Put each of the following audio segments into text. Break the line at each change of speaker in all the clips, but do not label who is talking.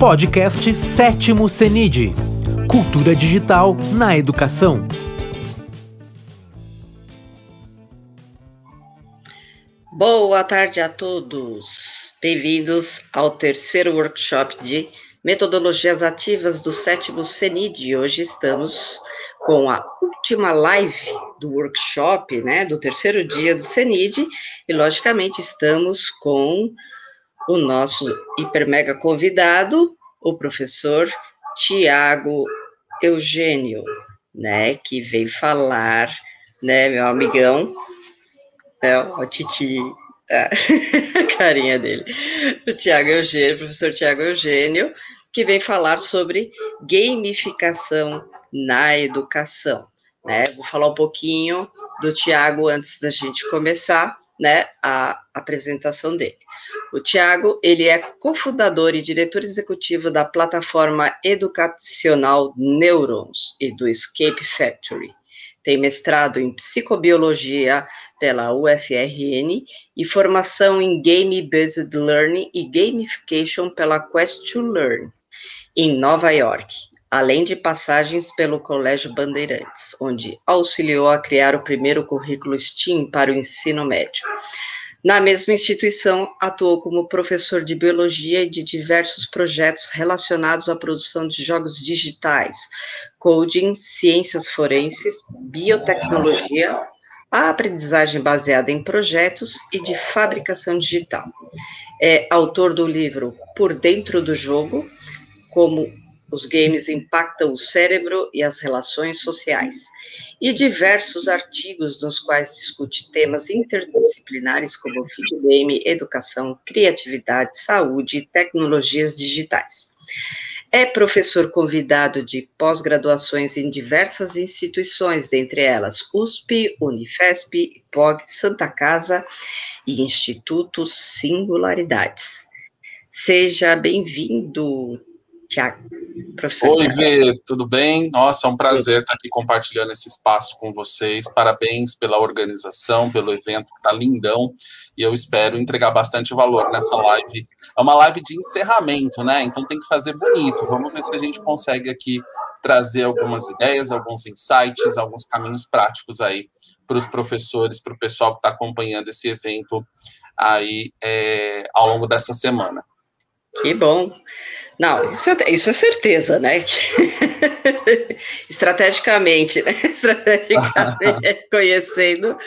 Podcast Sétimo CENID Cultura Digital na Educação.
Boa tarde a todos. Bem-vindos ao terceiro workshop de metodologias ativas do sétimo CENID. Hoje estamos com a última live do workshop, né, do terceiro dia do CENID, e logicamente estamos com o nosso hiper mega convidado, o professor Tiago Eugênio, né, que veio falar, né, meu amigão, né, o Titi, a carinha dele, o Tiago Eugênio, professor Tiago Eugênio, que vem falar sobre gamificação na educação, né, vou falar um pouquinho do Tiago antes da gente começar, né, a apresentação dele. O Tiago, ele é cofundador e diretor executivo da plataforma educacional Neurons e do Escape Factory. Tem mestrado em psicobiologia pela UFRN e formação em Game Based Learning e Gamification pela Quest to Learn, em Nova York, além de passagens pelo Colégio Bandeirantes, onde auxiliou a criar o primeiro currículo STEAM para o ensino médio. Na mesma instituição, atuou como professor de biologia e de diversos projetos relacionados à produção de jogos digitais, coding, ciências forenses, biotecnologia, a aprendizagem baseada em projetos e de fabricação digital. É autor do livro Por Dentro do Jogo, como os games impactam o cérebro e as relações sociais, e diversos artigos nos quais discute temas interdisciplinares como videogame, educação, criatividade, saúde e tecnologias digitais. É professor convidado de pós-graduações em diversas instituições, dentre elas USP, Unifesp, POG, Santa Casa e Instituto Singularidades. Seja bem-vindo, Tiago.
Professor Oi, Vê, tudo bem? Nossa, é um prazer estar aqui compartilhando esse espaço com vocês. Parabéns pela organização, pelo evento que está lindão. E eu espero entregar bastante valor nessa live. É uma live de encerramento, né? Então tem que fazer bonito. Vamos ver se a gente consegue aqui trazer algumas ideias, alguns insights, alguns caminhos práticos aí para os professores, para o pessoal que está acompanhando esse evento aí é, ao longo dessa semana.
Que bom. Não, isso é, isso é certeza, né? Estrategicamente, né? Estrategicamente, conhecendo.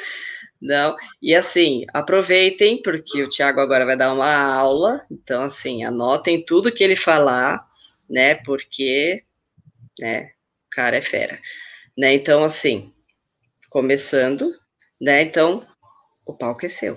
Não, e assim, aproveitem, porque o Tiago agora vai dar uma aula, então, assim, anotem tudo que ele falar, né? Porque, né, o cara é fera. Né? Então, assim, começando, né? Então, o palco é seu,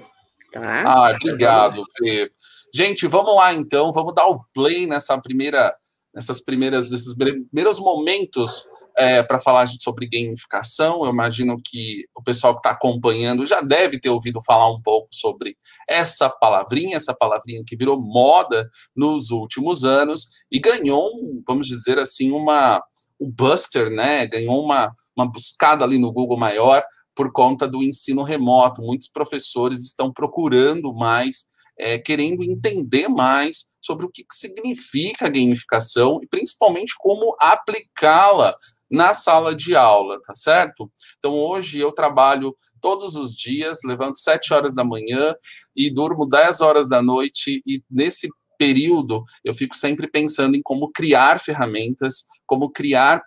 tá?
Ah, obrigado, Fê. Gente, vamos lá então, vamos dar o play nessa primeira, nessas primeiras, nesses primeiros momentos é, para falar sobre gamificação. Eu imagino que o pessoal que está acompanhando já deve ter ouvido falar um pouco sobre essa palavrinha, essa palavrinha que virou moda nos últimos anos e ganhou, vamos dizer assim, uma um buster, né? Ganhou uma, uma buscada ali no Google maior por conta do ensino remoto. Muitos professores estão procurando mais é, querendo entender mais sobre o que, que significa a gamificação e principalmente como aplicá-la na sala de aula, tá certo? Então hoje eu trabalho todos os dias, levanto 7 horas da manhã e durmo 10 horas da noite e nesse período eu fico sempre pensando em como criar ferramentas, como criar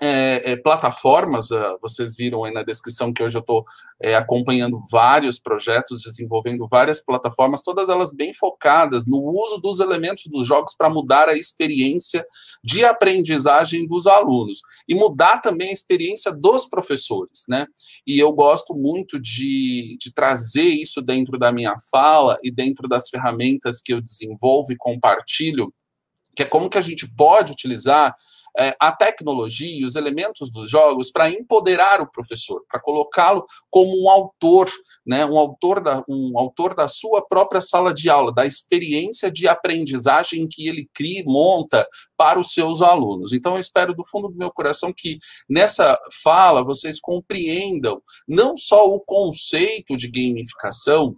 é, é, plataformas, uh, vocês viram aí na descrição que hoje eu estou é, acompanhando vários projetos, desenvolvendo várias plataformas, todas elas bem focadas no uso dos elementos dos jogos para mudar a experiência de aprendizagem dos alunos e mudar também a experiência dos professores, né? E eu gosto muito de, de trazer isso dentro da minha fala e dentro das ferramentas que eu desenvolvo e compartilho, que é como que a gente pode utilizar a tecnologia e os elementos dos jogos para empoderar o professor, para colocá-lo como um autor, né, um autor da um autor da sua própria sala de aula, da experiência de aprendizagem que ele cria, monta para os seus alunos. Então eu espero do fundo do meu coração que nessa fala vocês compreendam não só o conceito de gamificação,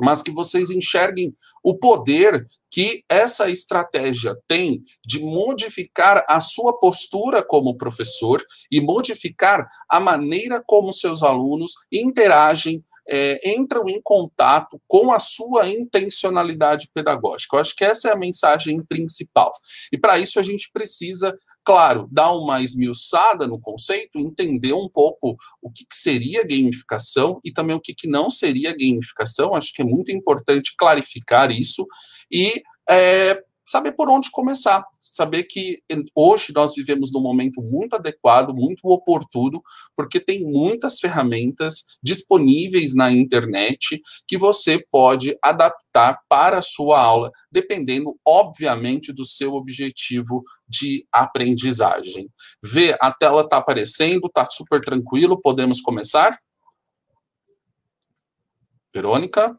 mas que vocês enxerguem o poder que essa estratégia tem de modificar a sua postura como professor e modificar a maneira como seus alunos interagem é, entram em contato com a sua intencionalidade pedagógica. Eu acho que essa é a mensagem principal. E para isso a gente precisa claro, dar uma esmiuçada no conceito, entender um pouco o que, que seria gamificação e também o que, que não seria gamificação. Acho que é muito importante clarificar isso e é, saber por onde começar, saber que hoje nós vivemos num momento muito adequado, muito oportuno, porque tem muitas ferramentas disponíveis na internet que você pode adaptar para a sua aula, dependendo, obviamente, do seu objetivo de aprendizagem. Vê, a tela está aparecendo, está super tranquilo, podemos começar? Verônica?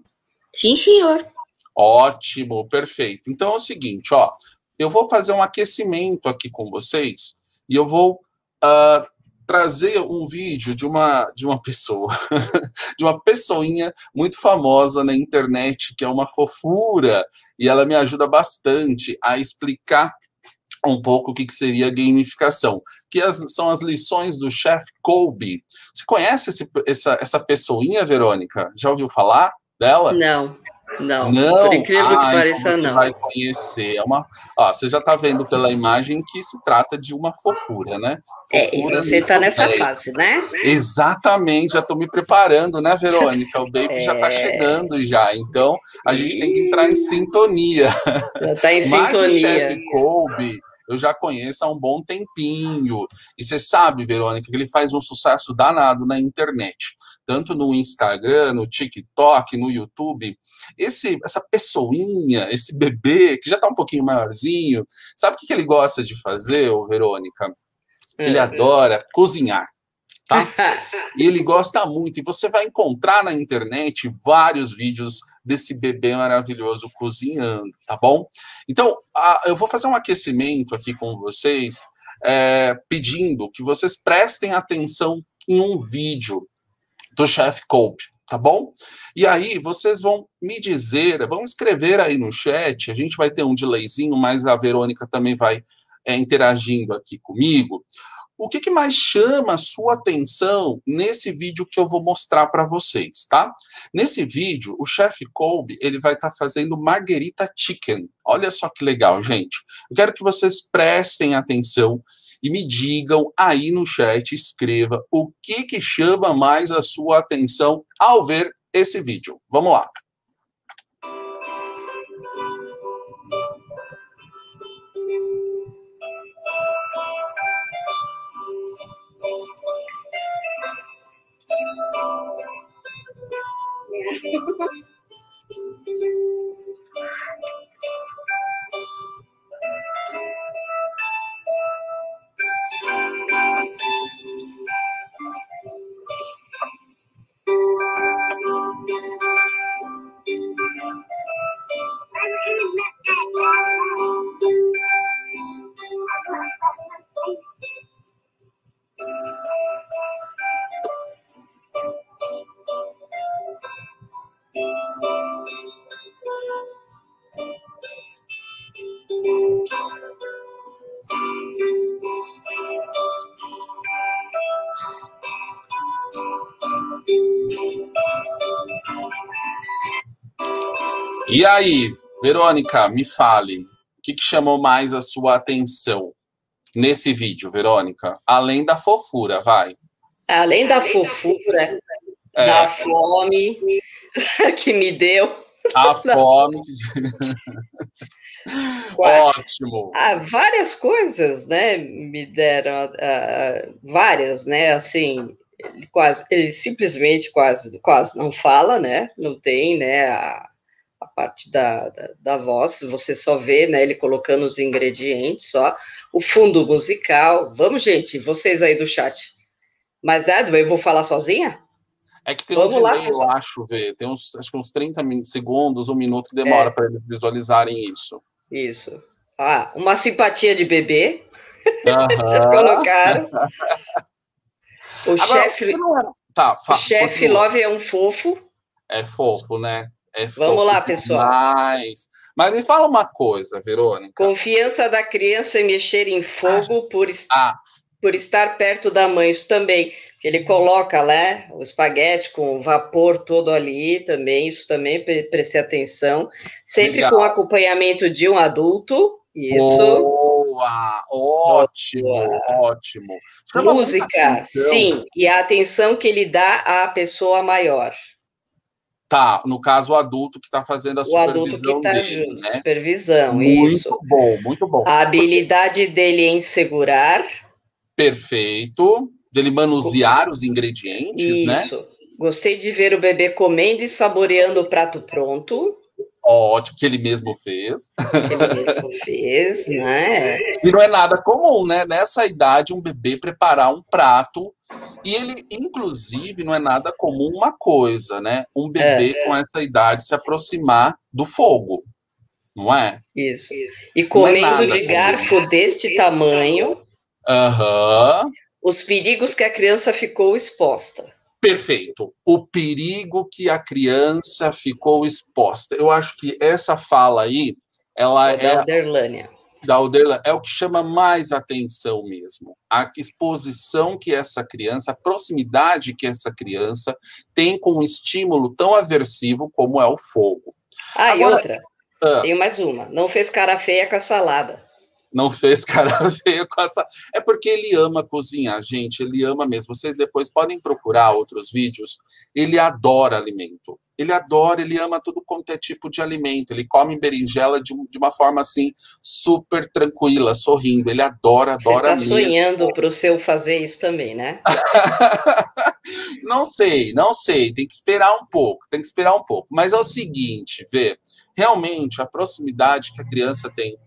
Sim, senhor.
Ótimo, perfeito. Então é o seguinte, ó, eu vou fazer um aquecimento aqui com vocês e eu vou uh, trazer um vídeo de uma de uma pessoa, de uma pessoinha muito famosa na internet que é uma fofura e ela me ajuda bastante a explicar um pouco o que, que seria gamificação, que as, são as lições do chefe Colby. Você conhece esse, essa, essa pessoinha, Verônica? Já ouviu falar dela?
Não. Não, não, por incrível ah, que pareça,
então você
não.
vai conhecer. É uma, ó, você já está vendo pela imagem que se trata de uma fofura, né?
Fofura é, e você está nessa fase, né?
Exatamente, já estou me preparando, né, Verônica? O baby tá é... já está chegando já, então a gente tem que entrar em sintonia.
Já está em sintonia. Mas o chefe
Colby, eu já conheço há um bom tempinho. E você sabe, Verônica, que ele faz um sucesso danado na internet, tanto no Instagram, no TikTok, no YouTube. Esse, essa pessoinha, esse bebê, que já está um pouquinho maiorzinho, sabe o que, que ele gosta de fazer, Verônica? Ele é. adora cozinhar tá? E ele gosta muito. E você vai encontrar na internet vários vídeos desse bebê maravilhoso cozinhando, tá bom? Então, a, eu vou fazer um aquecimento aqui com vocês, é, pedindo que vocês prestem atenção em um vídeo do Chef Cope, tá bom? E aí vocês vão me dizer, vão escrever aí no chat, a gente vai ter um delayzinho, mas a Verônica também vai é, interagindo aqui comigo o que, que, mais chama a sua atenção nesse vídeo que eu vou mostrar para vocês, tá? Nesse vídeo, o chefe Colby, ele vai estar tá fazendo margarita chicken. Olha só que legal, gente. Eu quero que vocês prestem atenção e me digam aí no chat, escreva o que que chama mais a sua atenção ao ver esse vídeo. Vamos lá. Verônica, me fale, o que, que chamou mais a sua atenção nesse vídeo, Verônica? Além da fofura, vai.
Além da fofura, é. da fome que me deu.
A fome. Ótimo.
Ah, várias coisas, né? Me deram uh, várias, né? Assim, ele quase, ele simplesmente quase, quase não fala, né? Não tem, né? A parte da, da, da, voz, você só vê, né, ele colocando os ingredientes, só, o fundo musical, vamos, gente, vocês aí do chat, mas, Edwin, eu vou falar sozinha?
É que tem Vamos um delay, lá, eu acho, ver, tem uns, acho que uns 30 segundos, um minuto que demora é. para eles visualizarem isso.
Isso. Ah, uma simpatia de bebê, uhum. já colocaram. O chefe... Tá, o chefe Love é um fofo.
É fofo, né? É
Vamos lá, pessoal.
Demais. Mas me fala uma coisa, Verônica.
Confiança da criança em mexer em fogo por,
Ah,
por estar perto da mãe, isso também. Ele coloca, né, o espaguete com o vapor todo ali também, isso também pre preste atenção. Sempre
Legal.
com acompanhamento de um adulto, isso.
boa, ótimo,
Boa.
ótimo. Chama
Música, sim, e a atenção que ele dá à pessoa maior.
Tá, no caso, o adulto que está fazendo a
O adulto que
supervisão
está
né?
supervisão,
Muito
isso.
bom, muito bom.
A habilidade dele em segurar,
Perfeito. Dele manusear os ingredientes, né?
isso. Gostei de ver o bebê comendo e saboreando o prato pronto,
Ótimo, que ele mesmo fez.
que ele mesmo fez, né?
E não é nada comum, né? Nessa idade, um bebê preparar um prato. E ele, inclusive, não é nada comum uma coisa, né? Um bebê com essa idade se aproximar do fogo, não é?
Isso. E
é
comendo
nada
de
comum.
garfo deste tamanho,
Aham.
os perigos que a criança ficou exposta.
Perfeito. O perigo que a criança ficou exposta. Eu acho que essa fala aí, ela
Da
é
Alderlânia.
Da Alderla, é o que chama mais atenção mesmo. A exposição que essa criança, a proximidade que essa criança tem com um estímulo tão aversivo como é o fogo.
Ah,
Agora-
e outra.
Ah.
Tenho mais uma. Não fez cara feia com a salada.
Não fez cara feio com essa. É porque ele ama cozinhar, gente. Ele ama mesmo. Vocês depois podem procurar outros vídeos. Ele adora alimento. Ele adora, ele ama tudo quanto é tipo de alimento. Ele come berinjela de, de uma forma assim, super tranquila, sorrindo. Ele adora,
Você
adora
está
mesmo.
sonhando para o seu fazer isso também, né?
não sei, não sei. Tem que esperar um pouco, tem que esperar um pouco. Mas é o seguinte, vê, realmente a proximidade que a criança tem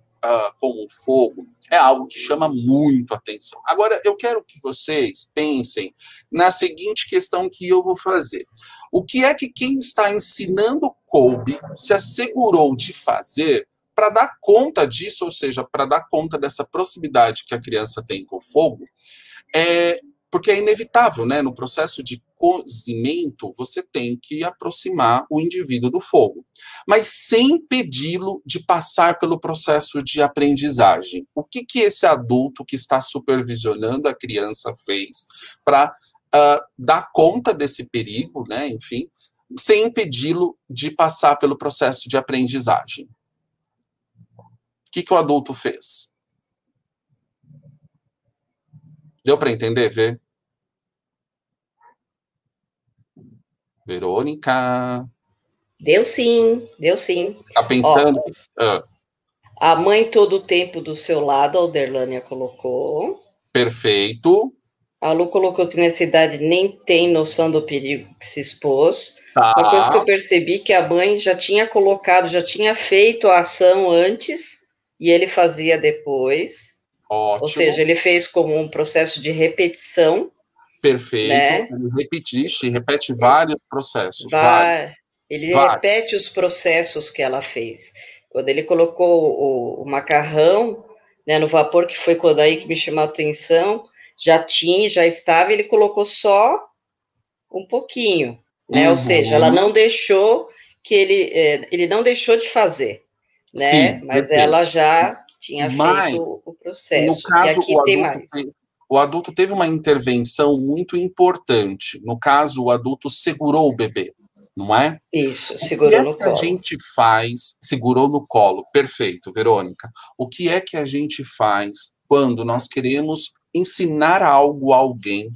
com o fogo é algo que chama muito atenção. Agora, eu quero que vocês pensem na seguinte questão que eu vou fazer. O que é que quem está ensinando Colby se assegurou de fazer para dar conta disso, ou seja, para dar conta dessa proximidade que a criança tem com o fogo? É, porque é inevitável, né? No processo de cozimento, você tem que aproximar o indivíduo do fogo, mas sem impedi-lo de passar pelo processo de aprendizagem. O que, que esse adulto que está supervisionando a criança fez para dar conta desse perigo, né? Enfim, sem impedi-lo de passar pelo processo de aprendizagem? O que, que o adulto fez? Deu para entender, Vê? Verônica.
Deu sim, deu sim.
Tá pensando? Ah,
A mãe todo o tempo do seu lado, a Alderlânia colocou.
perfeito.
A Lu colocou que nessa idade nem tem noção do perigo que se expôs.
Tá.
Uma coisa que eu percebi que a mãe já tinha colocado, já tinha feito a ação antes e ele fazia depois.
Ótimo.
Ou seja, ele fez como um processo de repetição.
perfeito.
né?
Ele repetiste, repete vários processos. vários.
Vai, ele
Vai.
repete os processos que ela fez. Quando ele colocou o, o macarrão né, no vapor, que foi quando aí que me chamou a atenção, já tinha, já estava, ele colocou só um pouquinho, né?
Uhum.
Ou seja, ela não deixou que ele, é, ele não deixou de fazer, né?
Sim,
Mas
perfeito.
ela já tinha
Mas,
feito o processo.
No caso,
e aqui
o
tem
adulto,
mais.
o adulto teve uma intervenção muito importante. No caso, o adulto segurou o bebê, não é?
Isso,
O que
segurou
é
no
que a
colo.
gente faz? Segurou no colo, perfeito, Verônica. O que é que a gente faz quando nós queremos ensinar algo a alguém,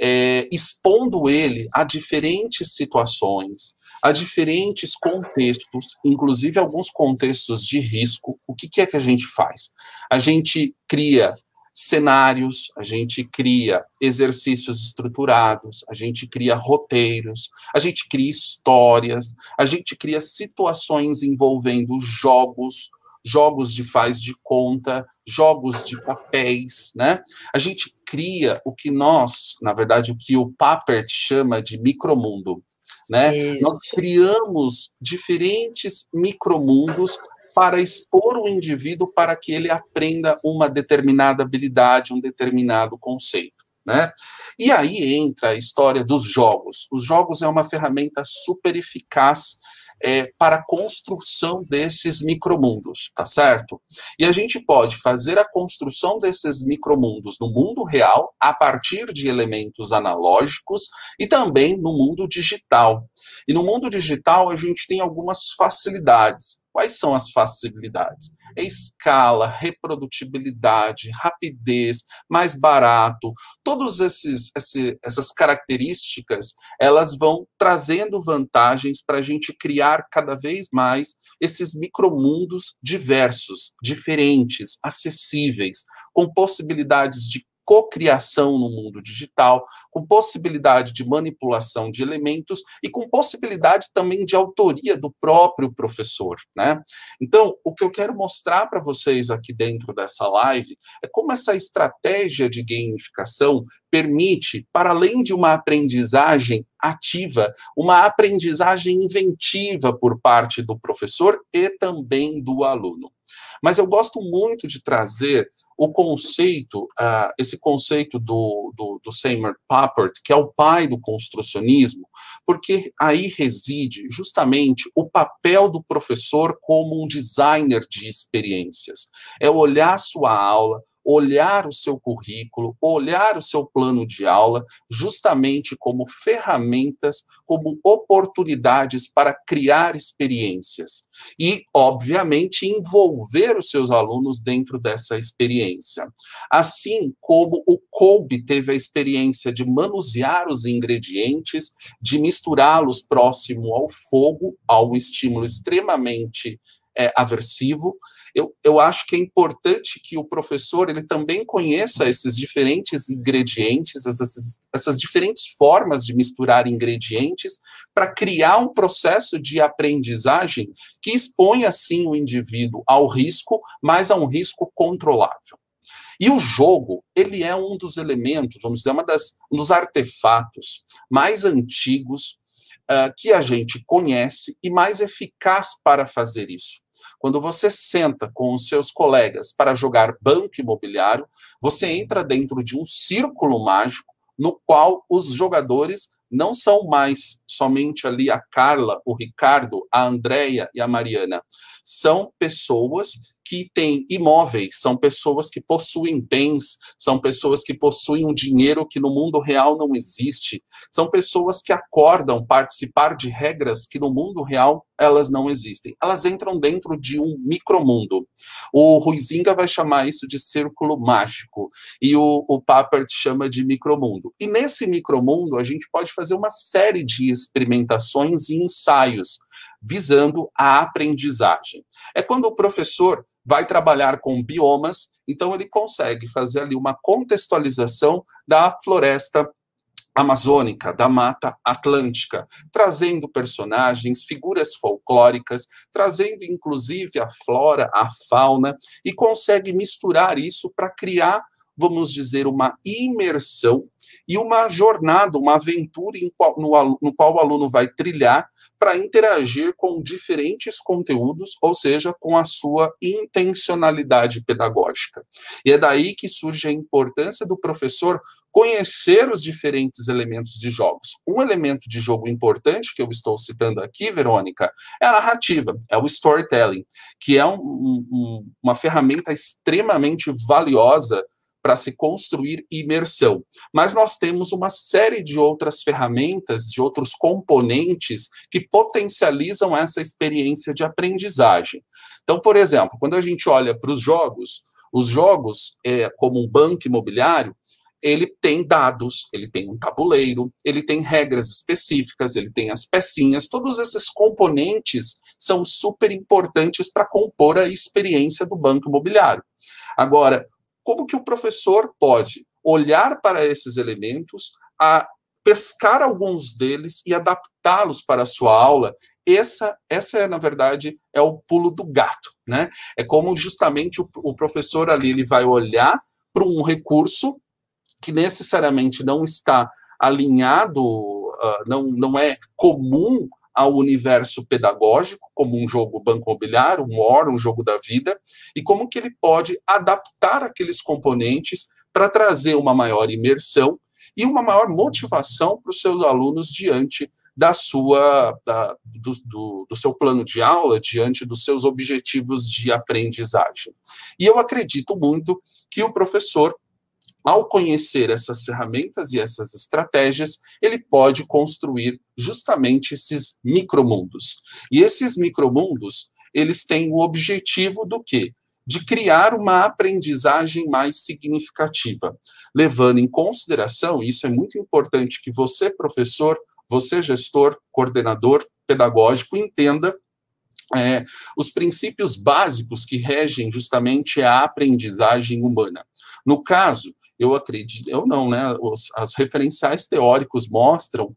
é, expondo ele a diferentes situações, a diferentes contextos, inclusive alguns contextos de risco? O que, que é que a gente faz? A gente cria cenários, a gente cria exercícios estruturados, a gente cria roteiros, a gente cria histórias, a gente cria situações envolvendo jogos, jogos de faz de conta, jogos de papéis, né? A gente cria o que nós, na verdade, o que o Papert chama de micromundo, né? Nós
Isso.
criamos diferentes micromundos para expor o indivíduo para que ele aprenda uma determinada habilidade, um determinado conceito. Né? E aí entra a história dos jogos. Os jogos é uma ferramenta super eficaz é, para a construção desses micromundos, tá certo? E a gente pode fazer a construção desses micromundos no mundo real a partir de elementos analógicos e também no mundo digital. E no mundo digital a gente tem algumas facilidades. Quais são as facilidades? Escala, reprodutibilidade, rapidez, mais barato. Todas essas características, elas vão trazendo vantagens para a gente criar cada vez mais esses micromundos diversos, diferentes, acessíveis, com possibilidades de cocriação no mundo digital, com possibilidade de manipulação de elementos e com possibilidade também de autoria do próprio professor, né? Então, o que eu quero mostrar para vocês aqui dentro dessa live é como essa estratégia de gamificação permite, para além de uma aprendizagem ativa, uma aprendizagem inventiva por parte do professor e também do aluno. Mas eu gosto muito de trazer o conceito, uh, esse conceito do, do, do Seymour Papert, que é o pai do construcionismo, porque aí reside justamente o papel do professor como um designer de experiências. É olhar sua aula, olhar o seu currículo, olhar o seu plano de aula, justamente como ferramentas, como oportunidades para criar experiências. E, obviamente, envolver os seus alunos dentro dessa experiência. Assim como o Kolbe teve a experiência de manusear os ingredientes, de misturá-los próximo ao fogo, a um estímulo extremamente é, aversivo, eu, eu acho que é importante que o professor ele também conheça esses diferentes ingredientes, essas, essas diferentes formas de misturar ingredientes para criar um processo de aprendizagem que expõe assim o indivíduo ao risco, mas a um risco controlável. E o jogo, ele é um dos elementos, vamos dizer, uma das, um dos artefatos mais antigos uh, que a gente conhece e mais eficaz para fazer isso. Quando você senta com os seus colegas para jogar banco imobiliário, você entra dentro de um círculo mágico no qual os jogadores não são mais somente ali a Carla, o Ricardo, a Andréia e a Mariana. São pessoas que têm imóveis, são pessoas que possuem bens, são pessoas que possuem um dinheiro que no mundo real não existe, são pessoas que acordam participar de regras que no mundo real elas não existem. Elas entram dentro de um micromundo. O Ruizinga vai chamar isso de círculo mágico e o, o Papert chama de micromundo. E nesse micromundo a gente pode fazer uma série de experimentações e ensaios visando a aprendizagem. É quando o professor vai trabalhar com biomas, então ele consegue fazer ali uma contextualização da floresta amazônica, da Mata Atlântica, trazendo personagens, figuras folclóricas, trazendo inclusive a flora, a fauna, e consegue misturar isso para criar, vamos dizer, uma imersão e uma jornada, uma aventura qual, no, no qual o aluno vai trilhar para interagir com diferentes conteúdos, ou seja, com a sua intencionalidade pedagógica. E é daí que surge a importância do professor conhecer os diferentes elementos de jogos. Um elemento de jogo importante que eu estou citando aqui, Verônica, é a narrativa, é o storytelling, que é um, um, uma ferramenta extremamente valiosa para se construir imersão. Mas nós temos uma série de outras ferramentas, de outros componentes que potencializam essa experiência de aprendizagem. Então, por exemplo, quando a gente olha para os jogos, os jogos, é, como um banco imobiliário, ele tem dados, ele tem um tabuleiro, ele tem regras específicas, ele tem as pecinhas, todos esses componentes são super importantes para compor a experiência do banco imobiliário. Agora, como que o professor pode olhar para esses elementos, a pescar alguns deles e adaptá-los para a sua aula. Essa, essa é, na verdade, é o pulo do gato, né? É como justamente o, o professor ali ele vai olhar para um recurso que necessariamente não está alinhado, uh, não, não é comum ao universo pedagógico, como um jogo banco imobiliário, um War, um jogo da vida, e como que ele pode adaptar aqueles componentes para trazer uma maior imersão e uma maior motivação para os seus alunos diante da sua da, do, do, do, seu plano de aula diante dos seus objetivos de aprendizagem. E eu acredito muito que o professor ao conhecer essas ferramentas e essas estratégias, ele pode construir justamente esses micromundos. E esses micromundos, eles têm o objetivo do quê? De criar uma aprendizagem mais significativa, levando em consideração, isso é muito importante que você, professor, você, gestor, coordenador pedagógico, entenda é, os princípios básicos que regem justamente a aprendizagem humana. No caso, eu acredito, eu não, né? Os, as referenciais teóricos mostram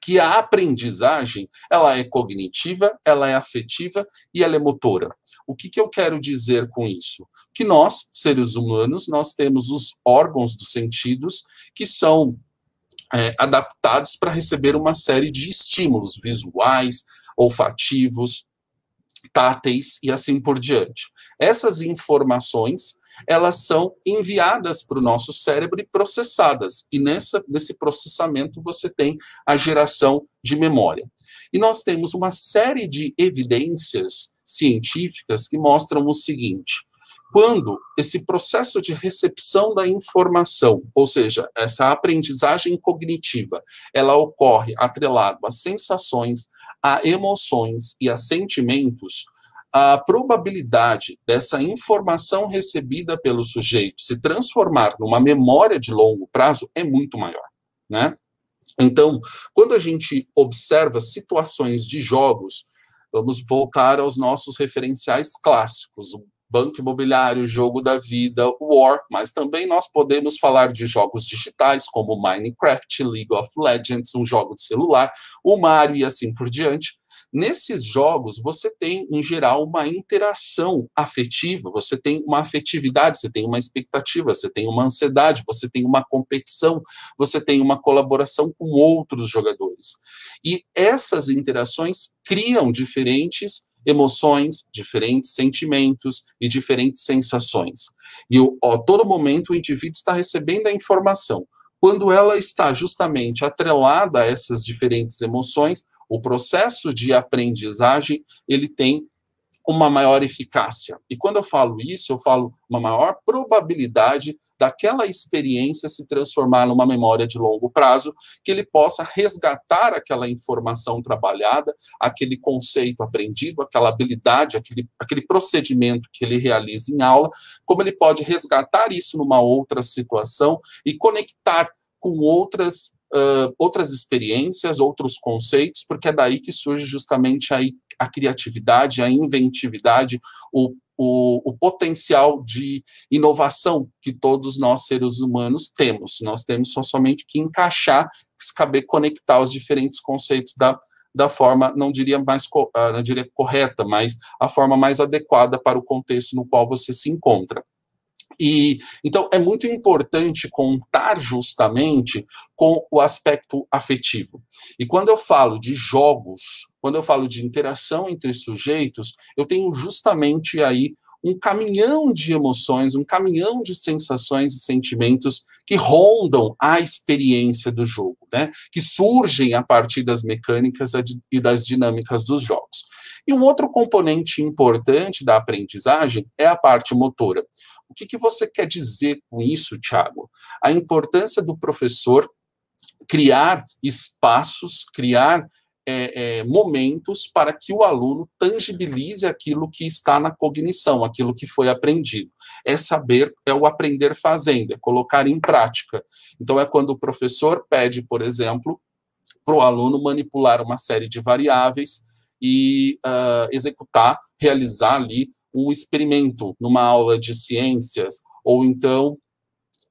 que a aprendizagem ela é cognitiva, ela é afetiva e ela é motora. O que, que eu quero dizer com isso? Que nós, seres humanos, nós temos os órgãos dos sentidos que são é, adaptados para receber uma série de estímulos visuais, olfativos, táteis e assim por diante. Essas informações elas são enviadas para o nosso cérebro e processadas. E nessa, nesse processamento você tem a geração de memória. E nós temos uma série de evidências científicas que mostram o seguinte: quando esse processo de recepção da informação, ou seja, essa aprendizagem cognitiva, ela ocorre atrelado a sensações, a emoções e a sentimentos, a probabilidade dessa informação recebida pelo sujeito se transformar numa memória de longo prazo é muito maior, né? Então, quando a gente observa situações de jogos, vamos voltar aos nossos referenciais clássicos, o Banco Imobiliário, Jogo da Vida, War, mas também nós podemos falar de jogos digitais como Minecraft, League of Legends, um jogo de celular, o Mario e assim por diante. Nesses jogos, você tem, em geral, uma interação afetiva, você tem uma afetividade, você tem uma expectativa, você tem uma ansiedade, você tem uma competição, você tem uma colaboração com outros jogadores. E essas interações criam diferentes emoções, diferentes sentimentos e diferentes sensações. E a todo momento o indivíduo está recebendo a informação. Quando ela está justamente atrelada a essas diferentes emoções, o processo de aprendizagem ele tem uma maior eficácia. E quando eu falo isso, eu falo uma maior probabilidade daquela experiência se transformar numa memória de longo prazo, que ele possa resgatar aquela informação trabalhada, aquele conceito aprendido, aquela habilidade, aquele, aquele procedimento que ele realiza em aula, como ele pode resgatar isso numa outra situação e conectar com outras uh, outras experiências, outros conceitos, porque é daí que surge justamente a, a criatividade, a inventividade, o, o, o, potencial de inovação que todos nós, seres humanos, temos. Nós temos só somente que encaixar, saber conectar os diferentes conceitos da, da forma, não diria mais, não diria correta, mas a forma mais adequada para o contexto no qual você se encontra. E então é muito importante contar justamente com o aspecto afetivo. E quando eu falo de jogos, quando eu falo de interação entre sujeitos, eu tenho justamente aí um caminhão de emoções, um caminhão de sensações e sentimentos que rondam a experiência do jogo, né? Que surgem a partir das mecânicas e das dinâmicas dos jogos. E um outro componente importante da aprendizagem é a parte motora. O que, que você quer dizer com isso, Tiago? A importância do professor criar espaços, criar é, é, momentos para que o aluno tangibilize aquilo que está na cognição, aquilo que foi aprendido. É saber, é o aprender fazendo, é colocar em prática. Então, é quando o professor pede, por exemplo, para o aluno manipular uma série de variáveis e uh, executar, realizar ali um experimento numa aula de ciências, ou então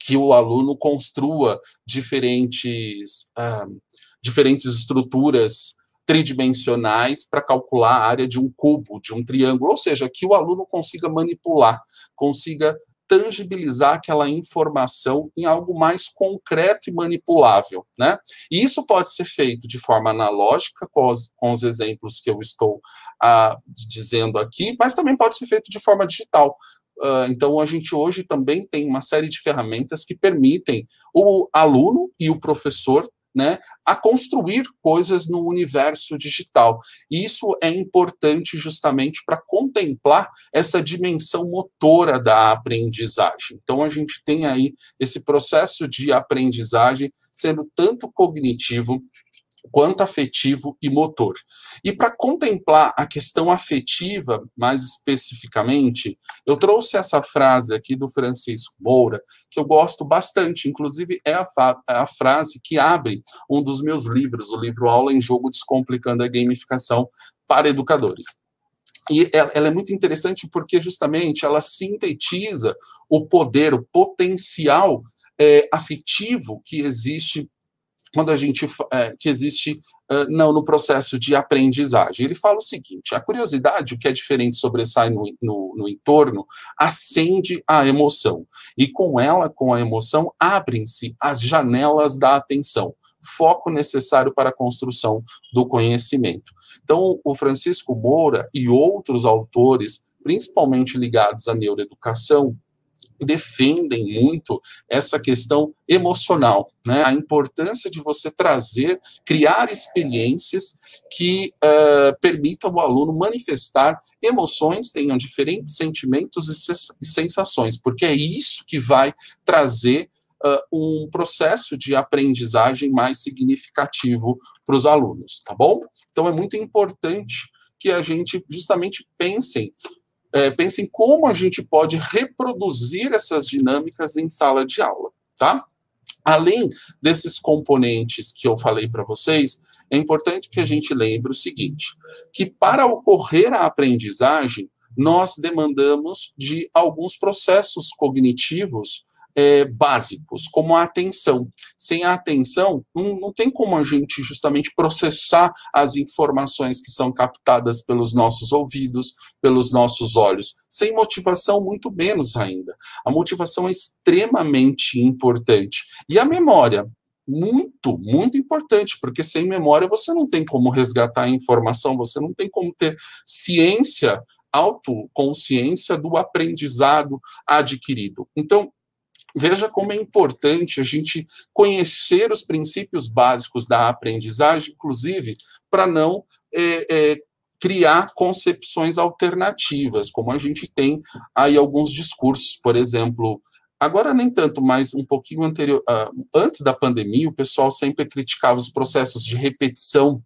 que o aluno construa diferentes, uh, diferentes estruturas tridimensionais para calcular a área de um cubo, de um triângulo, ou seja, que o aluno consiga manipular, consiga tangibilizar aquela informação em algo mais concreto e manipulável, né? E isso pode ser feito de forma analógica, com os, com os exemplos que eu estou uh, dizendo aqui, mas também pode ser feito de forma digital. Uh, então, a gente hoje também tem uma série de ferramentas que permitem o aluno e o professor né, a construir coisas no universo digital. E isso é importante justamente para contemplar essa dimensão motora da aprendizagem. Então, a gente tem aí esse processo de aprendizagem sendo tanto cognitivo quanto afetivo e motor. E para contemplar a questão afetiva, mais especificamente, eu trouxe essa frase aqui do Francisco Moura, que eu gosto bastante, inclusive é a, é a frase que abre um dos meus livros, o livro Aula em Jogo Descomplicando a Gamificação para Educadores. E ela é muito interessante porque justamente ela sintetiza o poder, o potencial é, afetivo que existe quando a gente é, que existe uh, não no processo de aprendizagem. Ele fala o seguinte: a curiosidade, o que é diferente sobressai no, no, no entorno, acende a emoção e com ela, com a emoção, abrem-se as janelas da atenção. Foco necessário para a construção do conhecimento. Então, o Francisco Moura e outros autores, principalmente ligados à neuroeducação, defendem muito essa questão emocional, né? A importância de você trazer, criar experiências que uh, permitam o aluno manifestar emoções, tenham diferentes sentimentos e sensações, porque é isso que vai trazer Uh, um processo de aprendizagem mais significativo para os alunos, tá bom? Então é muito importante que a gente justamente pense é, pensem como a gente pode reproduzir essas dinâmicas em sala de aula, tá? Além desses componentes que eu falei para vocês, é importante que a gente lembre o seguinte: que para ocorrer a aprendizagem, nós demandamos de alguns processos cognitivos é, básicos, como a atenção. Sem a atenção, não, não tem como a gente justamente processar as informações que são captadas pelos nossos ouvidos, pelos nossos olhos. Sem motivação, muito menos ainda. A motivação é extremamente importante. E a memória, muito, muito importante, porque sem memória você não tem como resgatar a informação, você não tem como ter ciência, autoconsciência do aprendizado adquirido. Então, Veja como é importante a gente conhecer os princípios básicos da aprendizagem, inclusive para não é, é, criar concepções alternativas, como a gente tem aí alguns discursos, por exemplo, agora nem tanto, mas um pouquinho anterior, uh, antes da pandemia, o pessoal sempre criticava os processos de repetição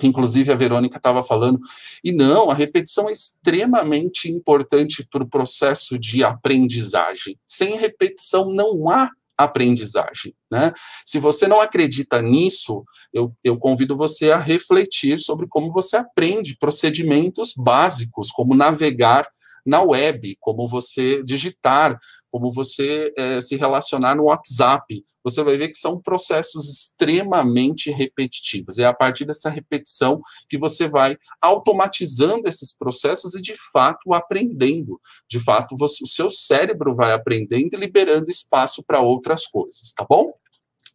que inclusive a Verônica estava falando. E não, a repetição é extremamente importante para o processo de aprendizagem. Sem repetição não há aprendizagem. Né? Se você não acredita nisso, eu, eu convido você a refletir sobre como você aprende procedimentos básicos, como navegar na web, como você digitar, como você é, se relacionar no WhatsApp. Você vai ver que são processos extremamente repetitivos. É a partir dessa repetição que você vai automatizando esses processos e, de fato, aprendendo. De fato, você, o seu cérebro vai aprendendo e liberando espaço para outras coisas, tá bom?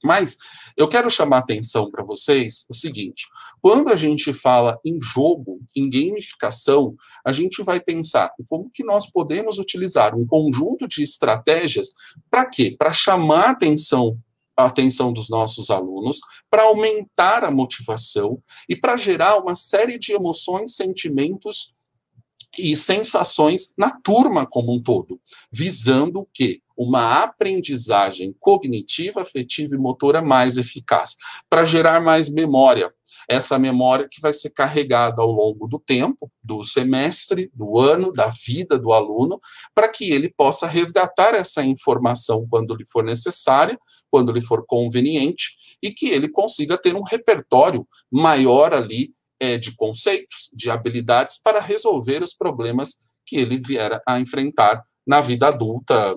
Mas eu quero chamar a atenção para vocês o seguinte: quando a gente fala em jogo, em gamificação, a gente vai pensar como que nós podemos utilizar um conjunto de estratégias para quê? Para chamar a atenção a atenção dos nossos alunos, para aumentar a motivação e para gerar uma série de emoções, sentimentos e sensações na turma como um todo, visando o quê? uma aprendizagem cognitiva, afetiva e motora mais eficaz, para gerar mais memória. Essa memória que vai ser carregada ao longo do tempo, do semestre, do ano, da vida do aluno, para que ele possa resgatar essa informação quando lhe for necessária, quando lhe for conveniente, e que ele consiga ter um repertório maior ali é, de conceitos, de habilidades para resolver os problemas que ele vier a enfrentar na vida adulta,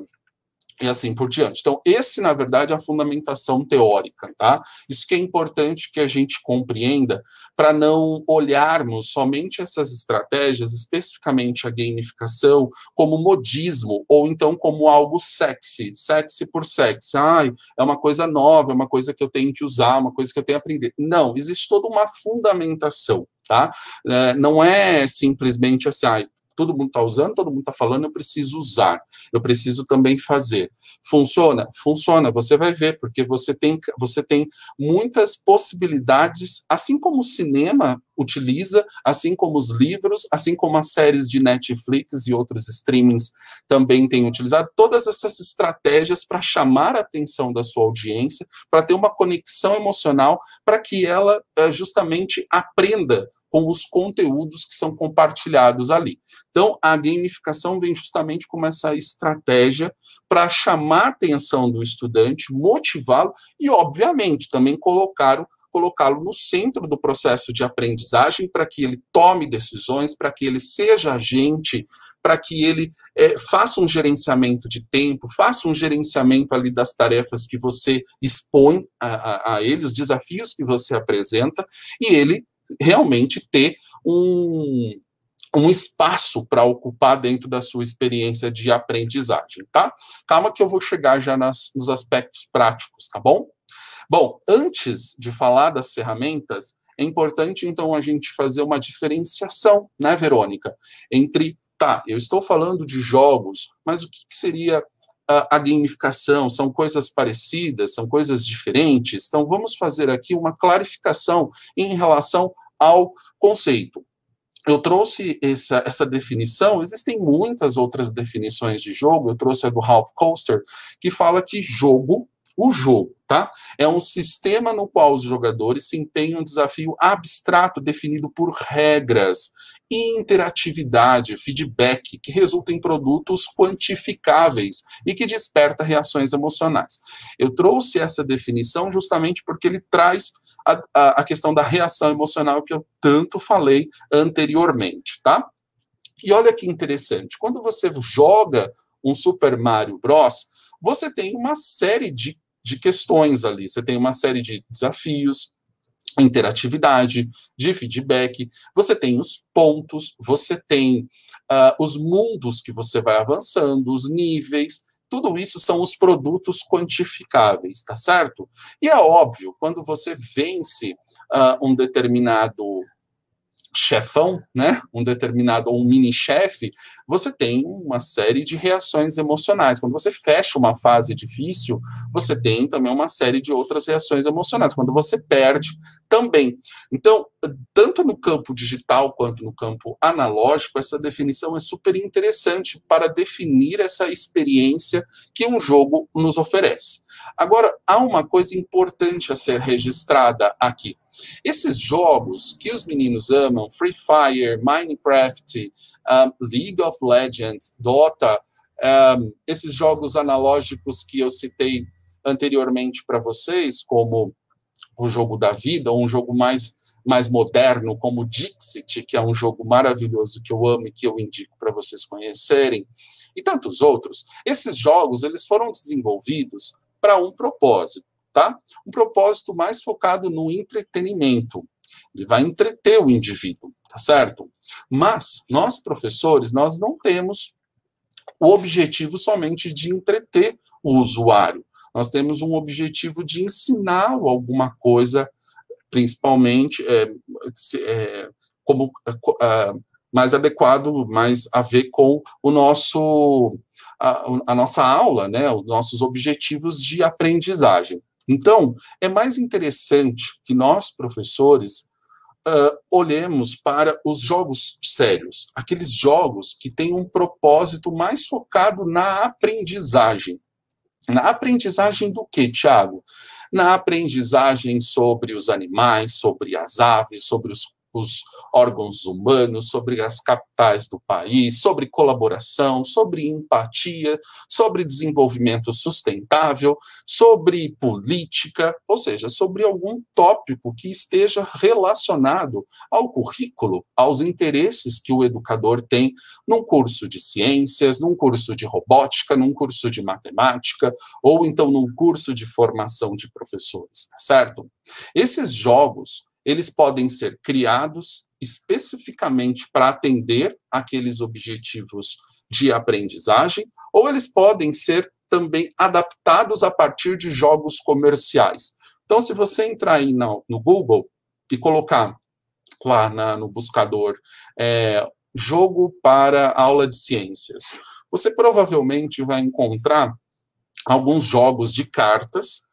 e assim por diante. Então, esse, na verdade, é a fundamentação teórica, tá? Isso que é importante que a gente compreenda para não olharmos somente essas estratégias, especificamente a gamificação, como modismo, ou então como algo sexy, sexy por sexy. Ai, é uma coisa nova, é uma coisa que eu tenho que usar, uma coisa que eu tenho que aprender. Não, existe toda uma fundamentação, tá? É, não é simplesmente assim, ai, todo mundo está usando, todo mundo está falando, eu preciso usar, eu preciso também fazer. Funciona? Funciona, você vai ver, porque você tem, você tem muitas possibilidades, assim como o cinema utiliza, assim como os livros, assim como as séries de Netflix e outros streamings também têm utilizado, todas essas estratégias para chamar a atenção da sua audiência, para ter uma conexão emocional, para que ela eh, justamente aprenda com os conteúdos que são compartilhados ali. Então, a gamificação vem justamente como essa estratégia para chamar a atenção do estudante, motivá-lo e, obviamente, também colocá-lo colocá-lo no centro do processo de aprendizagem para que ele tome decisões, para que ele seja agente, para que ele é, faça um gerenciamento de tempo, faça um gerenciamento ali das tarefas que você expõe a, a, a ele, os desafios que você apresenta, e ele realmente ter um, um espaço para ocupar dentro da sua experiência de aprendizagem, tá? Calma que eu vou chegar já nas, nos aspectos práticos, tá bom? Bom, antes de falar das ferramentas, é importante então a gente fazer uma diferenciação, né, Verônica, entre tá, eu estou falando de jogos, mas o que, que seria a, gamificação? São coisas parecidas, são coisas diferentes? Então vamos fazer aqui uma clarificação em relação ao conceito. Eu trouxe essa, essa definição, existem muitas outras definições de jogo, eu trouxe a do Ralph Coaster, que fala que jogo, o jogo, tá? É um sistema no qual os jogadores se empenham um desafio abstrato definido por regras, interatividade, feedback, que resulta em produtos quantificáveis e que desperta reações emocionais. Eu trouxe essa definição justamente porque ele traz a, a, a questão da reação emocional que eu tanto falei anteriormente, tá? E olha que interessante, quando você joga um Super Mario Bros., você tem uma série de, de questões ali, você tem uma série de desafios, interatividade, de feedback, você tem os pontos, você tem uh, os mundos que você vai avançando, os níveis, tudo isso são os produtos quantificáveis, tá certo? E é óbvio, quando você vence uh, um determinado chefão, né, um determinado um mini chefe, você tem uma série de reações emocionais. Quando você fecha uma fase difícil, você tem também uma série de outras reações emocionais. Quando você perde, também. Então, tanto no campo digital quanto no campo analógico, essa definição é super interessante para definir essa experiência que um jogo nos oferece. Agora, há uma coisa importante a ser registrada aqui. Esses jogos que os meninos amam, Free Fire, Minecraft, um, League of Legends, Dota, um, esses jogos analógicos que eu citei anteriormente para vocês, como o jogo da vida, ou um jogo mais, mais moderno, como Dixit, que é um jogo maravilhoso que eu amo e que eu indico para vocês conhecerem, e tantos outros. Esses jogos eles foram desenvolvidos para um propósito, tá? Um propósito mais focado no entretenimento. Ele vai entreter o indivíduo, tá certo? Mas nós professores, nós não temos o objetivo somente de entreter o usuário. Nós temos um objetivo de ensiná-lo alguma coisa, principalmente é, é, como é, mais adequado, mais a ver com o nosso a, a nossa aula, né, os nossos objetivos de aprendizagem. Então, é mais interessante que nós, professores, uh, olhemos para os jogos sérios, aqueles jogos que têm um propósito mais focado na aprendizagem. Na aprendizagem do que, Tiago? Na aprendizagem sobre os animais, sobre as aves, sobre os os órgãos humanos, sobre as capitais do país, sobre colaboração, sobre empatia, sobre desenvolvimento sustentável, sobre política, ou seja, sobre algum tópico que esteja relacionado ao currículo, aos interesses que o educador tem num curso de ciências, num curso de robótica, num curso de matemática, ou então num curso de formação de professores, tá certo? Esses jogos eles podem ser criados especificamente para atender aqueles objetivos de aprendizagem, ou eles podem ser também adaptados a partir de jogos comerciais. Então, se você entrar aí no, no Google e colocar lá na, no buscador é, jogo para aula de ciências. Você provavelmente vai encontrar alguns jogos de cartas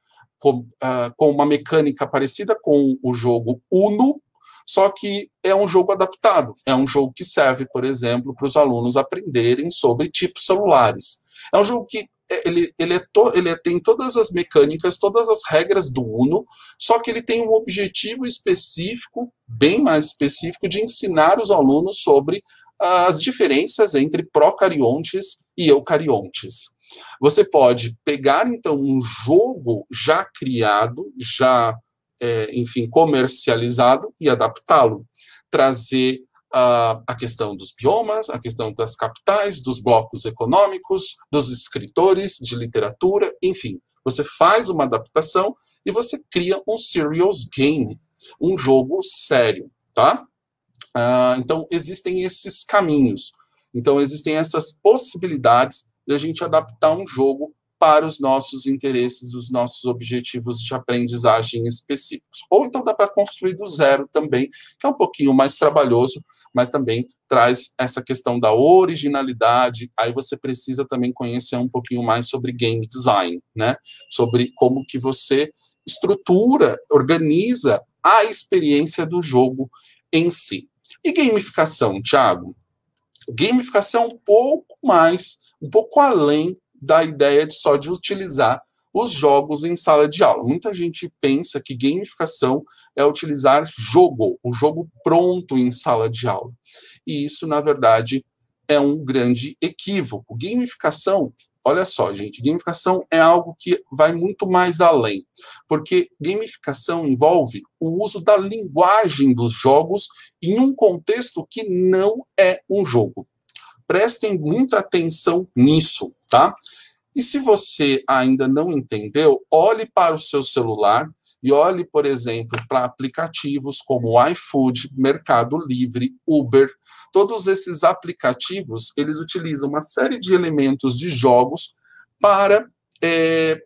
com, uh, com uma mecânica parecida com o jogo Uno, só que é um jogo adaptado. É um jogo que serve, por exemplo, para os alunos aprenderem sobre tipos celulares. É um jogo que é, ele, ele, é to, ele tem todas as mecânicas, todas as regras do Uno, só que ele tem um objetivo específico, bem mais específico, de ensinar os alunos sobre as diferenças entre procariontes e eucariontes. Você pode pegar, então, um jogo já criado, já, é, enfim, comercializado e adaptá-lo. Trazer uh, a questão dos biomas, a questão das capitais, dos blocos econômicos, dos escritores de literatura, enfim. Você faz uma adaptação e você cria um serious game, um jogo sério, tá? Uh, então, existem esses caminhos. Então, existem essas possibilidades de a gente adaptar um jogo para os nossos interesses, os nossos objetivos de aprendizagem específicos. Ou então dá para construir do zero também, que é um pouquinho mais trabalhoso, mas também traz essa questão da originalidade. Aí você precisa também conhecer um pouquinho mais sobre game design, né? Sobre como que você estrutura, organiza a experiência do jogo em si. E gamificação, Thiago? Gamificação é um pouco mais um pouco além da ideia de só de utilizar os jogos em sala de aula. Muita gente pensa que gamificação é utilizar jogo, o jogo pronto em sala de aula. E isso, na verdade, é um grande equívoco. Gamificação, olha só, gente, gamificação é algo que vai muito mais além, porque gamificação envolve o uso da linguagem dos jogos em um contexto que não é um jogo. Prestem muita atenção nisso, tá? E se você ainda não entendeu, olhe para o seu celular e olhe, por exemplo, para aplicativos como iFood, Mercado Livre, Uber. Todos esses aplicativos, eles utilizam uma série de elementos de jogos para, é,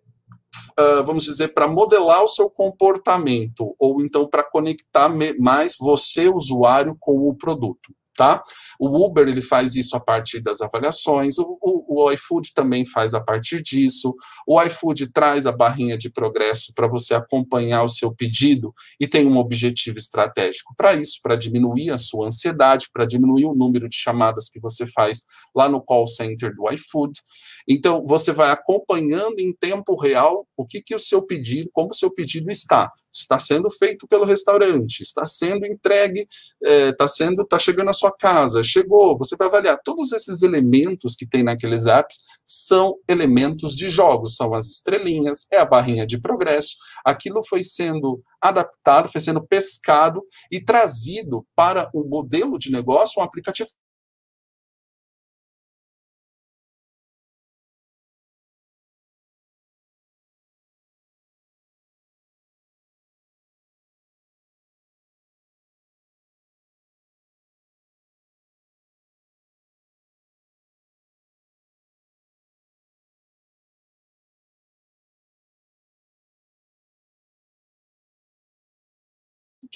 uh, vamos dizer, para modelar o seu comportamento, ou então para conectar mais você, usuário, com o produto tá? O Uber ele faz isso a partir das avaliações, o, o, o iFood também faz a partir disso. O iFood traz a barrinha de progresso para você acompanhar o seu pedido e tem um objetivo estratégico para isso, para diminuir a sua ansiedade, para diminuir o número de chamadas que você faz lá no call center do iFood. Então, você vai acompanhando em tempo real o que, que o seu pedido, como o seu pedido está está sendo feito pelo restaurante, está sendo entregue, está é, sendo, está chegando à sua casa, chegou, você vai avaliar. Todos esses elementos que tem naqueles apps são elementos de jogos, são as estrelinhas, é a barrinha de progresso. Aquilo foi sendo adaptado, foi sendo pescado e trazido para o modelo de negócio, um aplicativo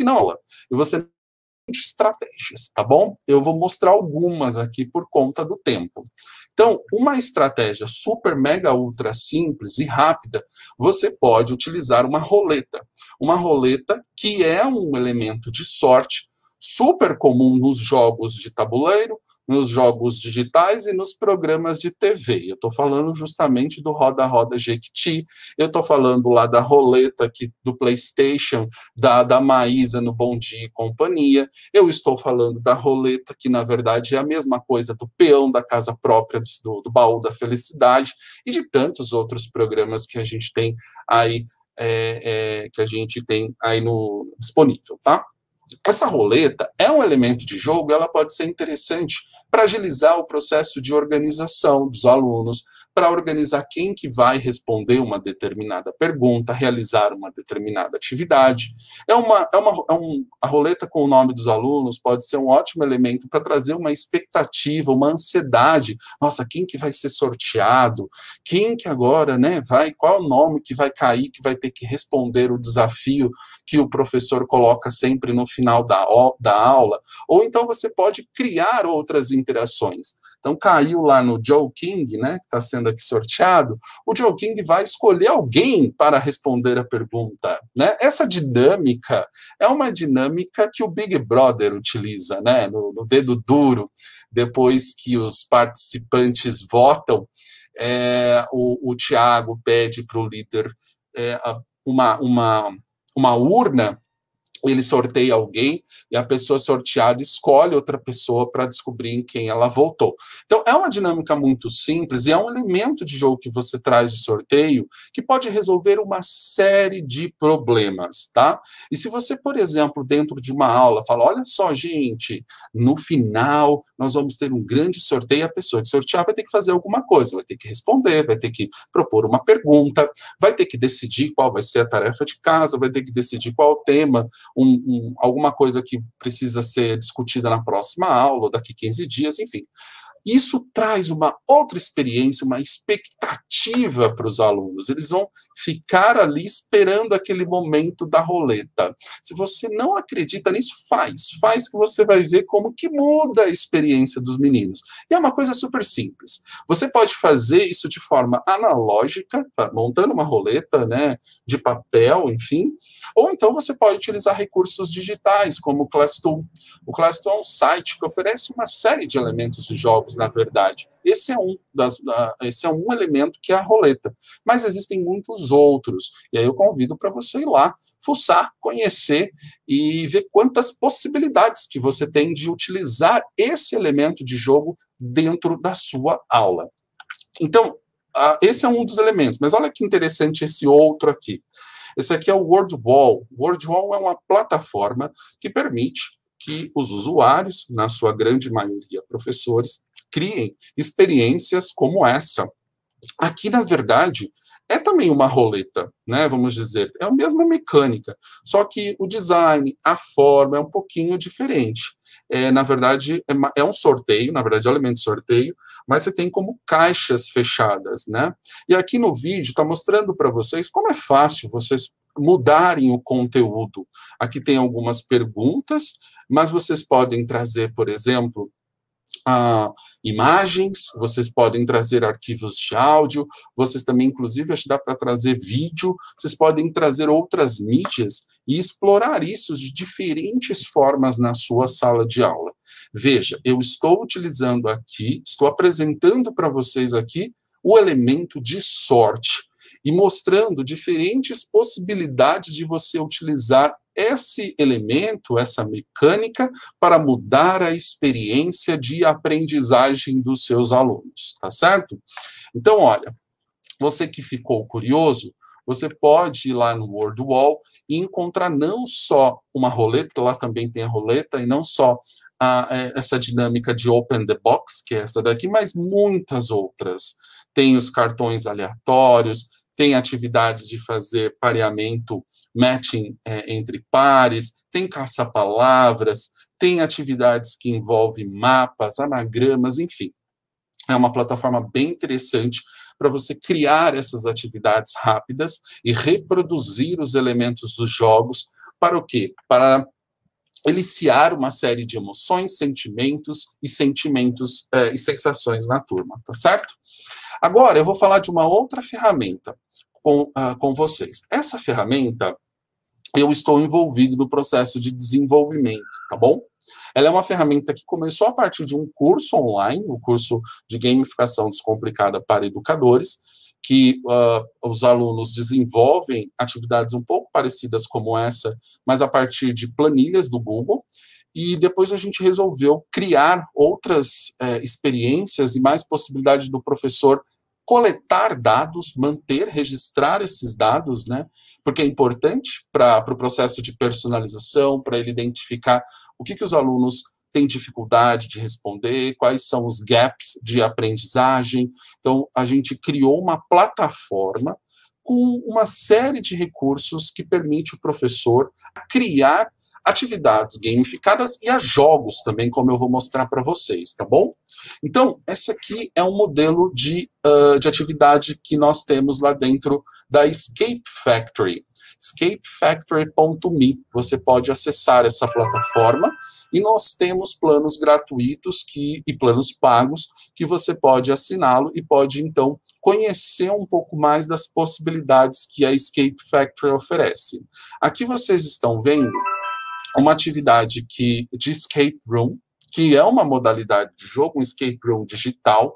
não, e você estratégias, tá bom? Eu vou mostrar algumas aqui por conta do tempo. Então, uma estratégia super, mega, ultra simples e rápida, você pode utilizar uma roleta. Uma roleta que é um elemento de sorte super comum nos jogos de tabuleiro, nos jogos digitais e nos programas de TV. Eu estou falando justamente do Roda Roda Jequiti, eu estou falando lá da roleta aqui do PlayStation, da, da Maísa no Bom Dia e Companhia, eu estou falando da roleta, que na verdade é a mesma coisa do peão da casa própria, do, do baú da felicidade, e de tantos outros programas que a gente tem aí, é, é, que a gente tem aí no disponível, tá? Essa roleta é um elemento de jogo, ela pode ser interessante para agilizar o processo de organização dos alunos, para organizar quem que vai responder uma determinada pergunta, realizar uma determinada atividade. É uma, é uma é um, a roleta com o nome dos alunos pode ser um ótimo elemento para trazer uma expectativa, uma ansiedade. Nossa, quem que vai ser sorteado? Quem que agora, né, vai, qual o nome que vai cair, que vai ter que responder o desafio que o professor coloca sempre no final da, da aula? Ou então você pode criar outras interações. Então caiu lá no Joe King, né, que está sendo aqui sorteado, o Joe King vai escolher alguém para responder a pergunta, né? Essa dinâmica é uma dinâmica que o Big Brother utiliza, né, no, no dedo duro, depois que os participantes votam, é, o, o pede para o líder é, uma, uma, uma urna ele sorteia alguém e a pessoa sorteada escolhe outra pessoa para descobrir em quem ela voltou. Então, é uma dinâmica muito simples e é um elemento de jogo que você traz de sorteio que pode resolver uma série de problemas, tá? E se você, por exemplo, dentro de uma aula, fala: olha só, gente, no final nós vamos ter um grande sorteio, a pessoa que sortear vai ter que fazer alguma coisa, vai ter que responder, vai ter que propor uma pergunta, vai ter que decidir qual vai ser a tarefa de casa, vai ter que decidir qual o tema um, um, alguma coisa que precisa ser discutida na próxima aula, daqui 15 dias, enfim. Isso traz uma outra experiência, uma expectativa para os alunos. Eles vão ficar ali esperando aquele momento da roleta. Se você não acredita nisso, faz. Faz que você vai ver como que muda a experiência dos meninos. E é uma coisa super simples. Você pode fazer isso de forma analógica, tá? montando uma roleta, né, de papel, enfim, ou então você pode utilizar recursos digitais, como o Classtool. O Classtool é um site que oferece uma série de elementos de jogos na verdade. Esse é um das, da, esse é um elemento que é a roleta. Mas existem muitos outros. E aí eu convido para você ir lá, fuçar, conhecer e ver quantas possibilidades que você tem de utilizar esse elemento de jogo dentro da sua aula. Então, esse é um dos elementos. Mas olha que interessante esse outro aqui. Esse aqui é o WordWall. O WordWall é uma plataforma que permite que os usuários, na sua grande maioria professores, criem experiências como essa. Aqui, na verdade, é também uma roleta, né? Vamos dizer, é a mesma mecânica, só que o design, a forma é um pouquinho diferente. É, na verdade, é, é um sorteio, na verdade, é um elemento de sorteio, mas você tem como caixas fechadas, né? E aqui no vídeo está mostrando para vocês como é fácil vocês mudarem o conteúdo. Aqui tem algumas perguntas, mas vocês podem trazer, por exemplo, uh, imagens, vocês podem trazer arquivos de áudio, vocês também, inclusive, acho que dá para trazer vídeo, vocês podem trazer outras mídias e explorar isso de diferentes formas na sua sala de aula. Veja, eu estou utilizando aqui, estou apresentando para vocês aqui o elemento de sorte e mostrando diferentes possibilidades de você utilizar esse elemento, essa mecânica, para mudar a experiência de aprendizagem dos seus alunos, tá certo? Então, olha, você que ficou curioso, você pode ir lá no WordWall e encontrar não só uma roleta, lá também tem a roleta, e não só a, é, essa dinâmica de open the box, que é essa daqui, mas muitas outras. Tem os cartões aleatórios, tem atividades de fazer pareamento, matching é, entre pares, tem caça-palavras, tem atividades que envolvem mapas, anagramas, enfim. É uma plataforma bem interessante para você criar essas atividades rápidas e reproduzir os elementos dos jogos para o quê? Para eliciar uma série de emoções, sentimentos e sentimentos é, e sensações na turma, tá certo? Agora eu vou falar de uma outra ferramenta com, uh, com vocês. Essa ferramenta, eu estou envolvido no processo de desenvolvimento, tá bom? Ela é uma ferramenta que começou a partir de um curso online, o um curso de gamificação descomplicada para educadores, que uh, os alunos desenvolvem atividades um pouco parecidas como essa, mas a partir de planilhas do Google. E depois a gente resolveu criar outras uh, experiências e mais possibilidade do professor coletar dados, manter, registrar esses dados, né? Porque é importante para o pro processo de personalização, para ele identificar o que, que os alunos tem dificuldade de responder, quais são os gaps de aprendizagem. Então, a gente criou uma plataforma com uma série de recursos que permite o professor criar atividades gamificadas e a jogos também, como eu vou mostrar para vocês, tá bom? Então, esse aqui é um modelo de, uh, de atividade que nós temos lá dentro da Escape Factory. escapefactory.me. Você pode acessar essa plataforma e nós temos planos gratuitos que, e planos pagos que você pode assiná-lo e pode, então, conhecer um pouco mais das possibilidades que a Escape Factory oferece. Aqui vocês estão vendo uma atividade que, de escape room, que é uma modalidade de jogo, um escape room digital.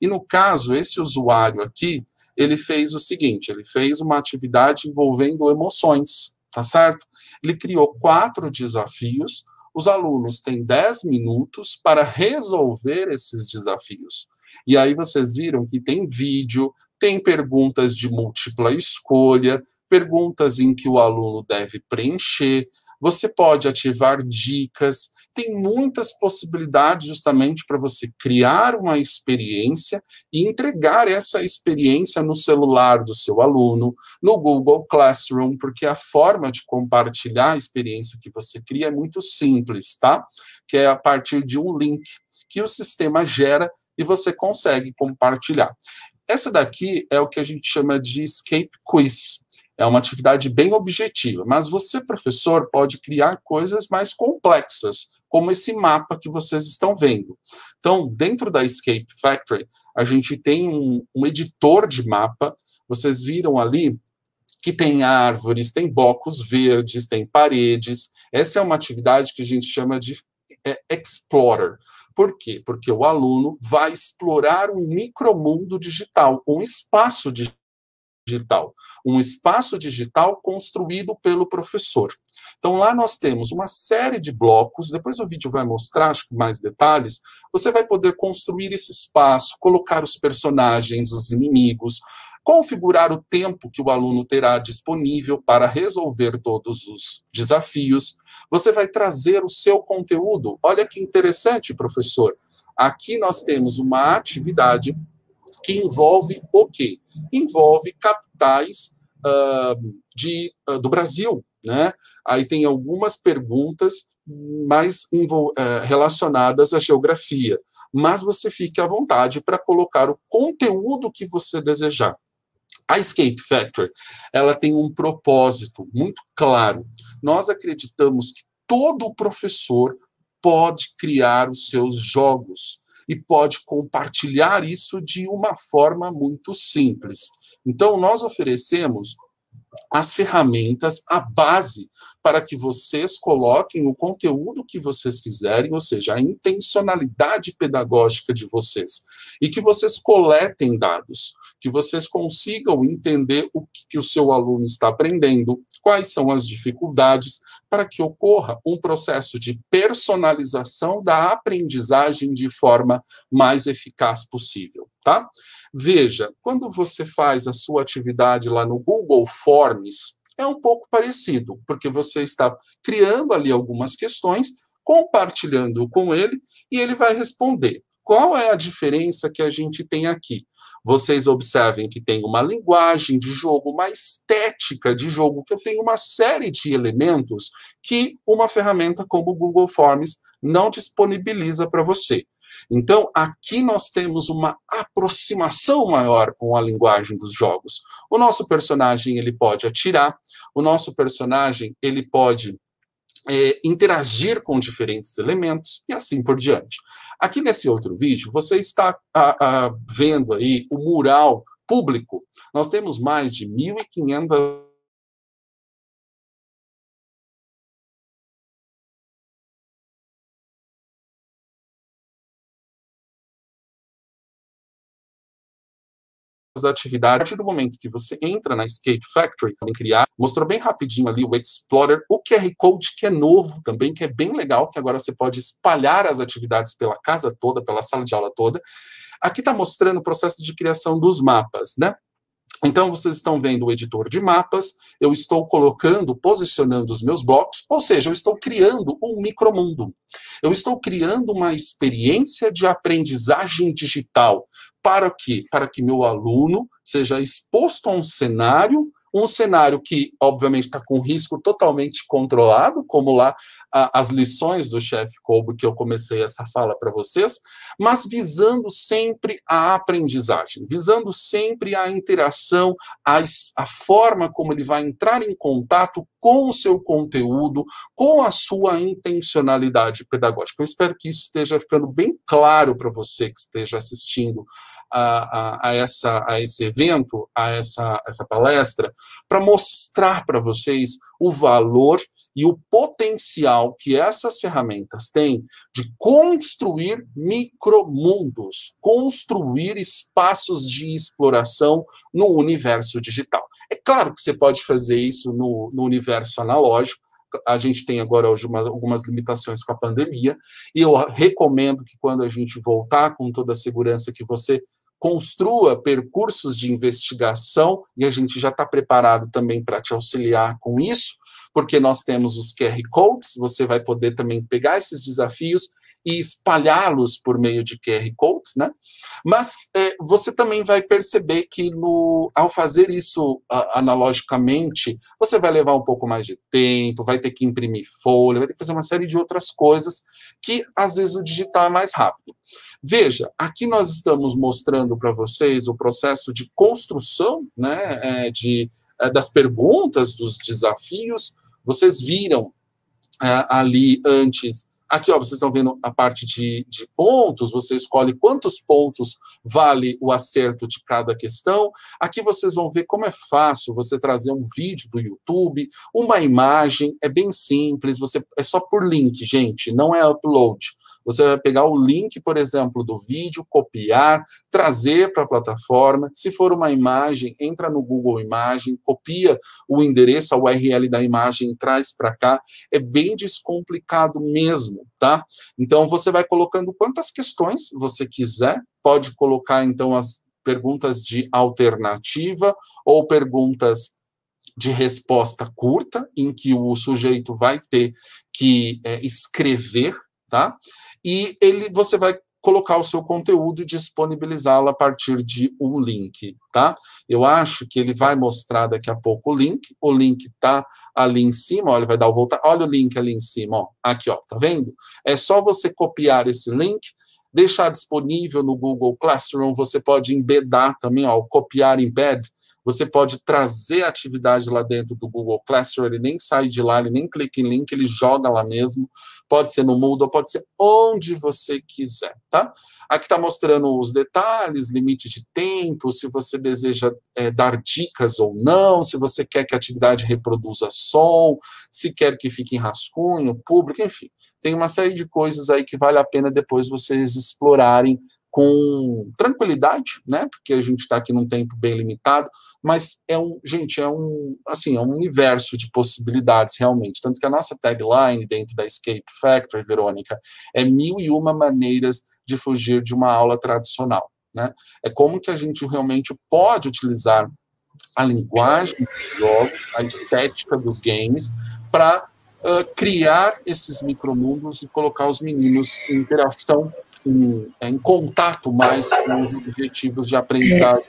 E no caso, esse usuário aqui, ele fez o seguinte: ele fez uma atividade envolvendo emoções, tá certo? Ele criou quatro desafios. Os alunos têm 10 minutos para resolver esses desafios. E aí vocês viram que tem vídeo, tem perguntas de múltipla escolha, perguntas em que o aluno deve preencher, você pode ativar dicas, tem muitas possibilidades justamente para você criar uma experiência e entregar essa experiência no celular do seu aluno, no Google Classroom, porque a forma de compartilhar a experiência que você cria é muito simples, tá? Que é a partir de um link que o sistema gera e você consegue compartilhar. Essa daqui é o que a gente chama de escape quiz. É uma atividade bem objetiva, mas você, professor, pode criar coisas mais complexas, como esse mapa que vocês estão vendo. Então, dentro da Escape Factory, a gente tem um, um editor de mapa. Vocês viram ali que tem árvores, tem blocos verdes, tem paredes. Essa é uma atividade que a gente chama de é, Explorer. Por quê? Porque o aluno vai explorar um micromundo digital, um espaço digital digital, um espaço digital construído pelo professor. Então lá nós temos uma série de blocos, depois o vídeo vai mostrar, acho que mais detalhes, você vai poder construir esse espaço, colocar os personagens, os inimigos, configurar o tempo que o aluno terá disponível para resolver todos os desafios. Você vai trazer o seu conteúdo. Olha que interessante, professor. Aqui nós temos uma atividade que envolve o quê? Envolve capitais uh, de, uh, do Brasil, né? Aí tem algumas perguntas mais uh, relacionadas à geografia, mas você fique à vontade para colocar o conteúdo que você desejar. A Escape Factory, ela tem um propósito muito claro. Nós acreditamos que todo professor pode criar os seus jogos e pode compartilhar isso de uma forma muito simples. Então, nós oferecemos as ferramentas, a base para que vocês coloquem o conteúdo que vocês quiserem, ou seja, a intencionalidade pedagógica de vocês, e que vocês coletem dados, que vocês consigam entender o que, o seu aluno está aprendendo, quais são as dificuldades, para que ocorra um processo de personalização da aprendizagem de forma mais eficaz possível, tá? Veja, quando você faz a sua atividade lá no Google Forms, é um pouco parecido, porque você está criando ali algumas questões, compartilhando com ele e ele vai responder. Qual é a diferença que a gente tem aqui? Vocês observem que tem uma linguagem de jogo, uma estética de jogo, que eu tenho uma série de elementos que uma ferramenta como o Google Forms não disponibiliza para você. Então, aqui nós temos uma aproximação maior com a linguagem dos jogos. O nosso personagem ele pode atirar, o nosso personagem ele pode é, interagir com diferentes elementos e assim por diante. Aqui nesse outro vídeo, você está a, a, vendo aí o mural público. Nós temos mais de 1.500 atividades. A partir do momento que você entra na Escape Factory, também criar, mostrou bem rapidinho ali o Explorer, o QR Code, que é novo também, que é bem legal, que agora você pode espalhar as atividades pela casa toda, pela sala de aula toda. Aqui está mostrando o processo de criação dos mapas, né? Então, vocês estão vendo o editor de mapas, eu estou colocando, posicionando os meus blocos, ou seja, eu estou criando um micromundo. Eu estou criando uma experiência de aprendizagem digital. Para que? Para que meu aluno seja exposto a um cenário um cenário que, obviamente, está com risco totalmente controlado, como lá a, as lições do chefe Colbo, que eu comecei essa fala para vocês, mas visando sempre a aprendizagem, visando sempre a interação, a, a forma como ele vai entrar em contato com o seu conteúdo, com a sua intencionalidade pedagógica. Eu espero que isso esteja ficando bem claro para você que esteja assistindo a, a, a, essa, a esse evento, a essa, essa palestra, para mostrar para vocês o valor e o potencial que essas ferramentas têm de construir micromundos, construir espaços de exploração no universo digital. É claro que você pode fazer isso no, no universo analógico, a gente tem agora uma, algumas limitações com a pandemia, e eu recomendo que quando a gente voltar com toda a segurança que você construa percursos de investigação, e a gente já está preparado também para te auxiliar com isso, porque nós temos os QR Codes, você vai poder também pegar esses desafios e espalhá-los por meio de QR Codes, né? Mas é, você também vai perceber que no, ao fazer isso a, analogicamente, você vai levar um pouco mais de tempo, vai ter que imprimir folha, vai ter que fazer uma série de outras coisas que às vezes o digital é mais rápido. Veja, aqui nós estamos mostrando para vocês o processo de construção, né, é, de, é, das perguntas, dos desafios. Vocês viram é, ali antes Aqui, ó, vocês estão vendo a parte de, de, pontos, você escolhe quantos pontos vale o acerto de cada questão. Aqui vocês vão ver como é fácil você trazer um vídeo do YouTube, uma imagem, é bem simples, você é só por link, gente, não é upload. Você vai pegar o link, por exemplo, do vídeo, copiar, trazer para a plataforma. Se for uma imagem, entra no Google Imagem, copia o endereço, a URL da imagem, traz para cá. É bem descomplicado mesmo, tá? Então você vai colocando quantas questões você quiser, pode colocar então as perguntas de alternativa ou perguntas de resposta curta, em que o sujeito vai ter que é, escrever, tá? E ele você vai colocar o seu conteúdo e disponibilizá-lo a partir de um link, tá? Eu acho que ele vai mostrar daqui a pouco o link, o link tá ali em cima, olha, vai dar o voltar, olha o link ali em cima, ó, aqui, ó, tá vendo? É só você copiar esse link, deixar disponível no Google Classroom, você pode embedar também, ó, copiar embed, você pode trazer atividade lá dentro do Google Classroom, ele nem sai de lá, ele nem clica em link, ele joga lá mesmo. Pode ser no Moodle, pode ser onde você quiser, tá? Aqui está mostrando os detalhes, limite de tempo, se você deseja é, dar dicas ou não, se você quer que a atividade reproduza som, se quer que fique em rascunho, público, enfim. Tem uma série de coisas aí que vale a pena depois vocês explorarem com tranquilidade, né? Porque a gente está aqui num tempo bem limitado, mas é um, gente, é um, assim, é um universo de possibilidades realmente. Tanto que a nossa tagline dentro da Escape Factory, Verônica, é mil e uma maneiras de fugir de uma aula tradicional, né? É como que a gente realmente pode utilizar a linguagem dos jogos, a estética dos games, para uh, criar esses micromundos e colocar os meninos em interação em, em contato mais com os objetivos de aprendizagem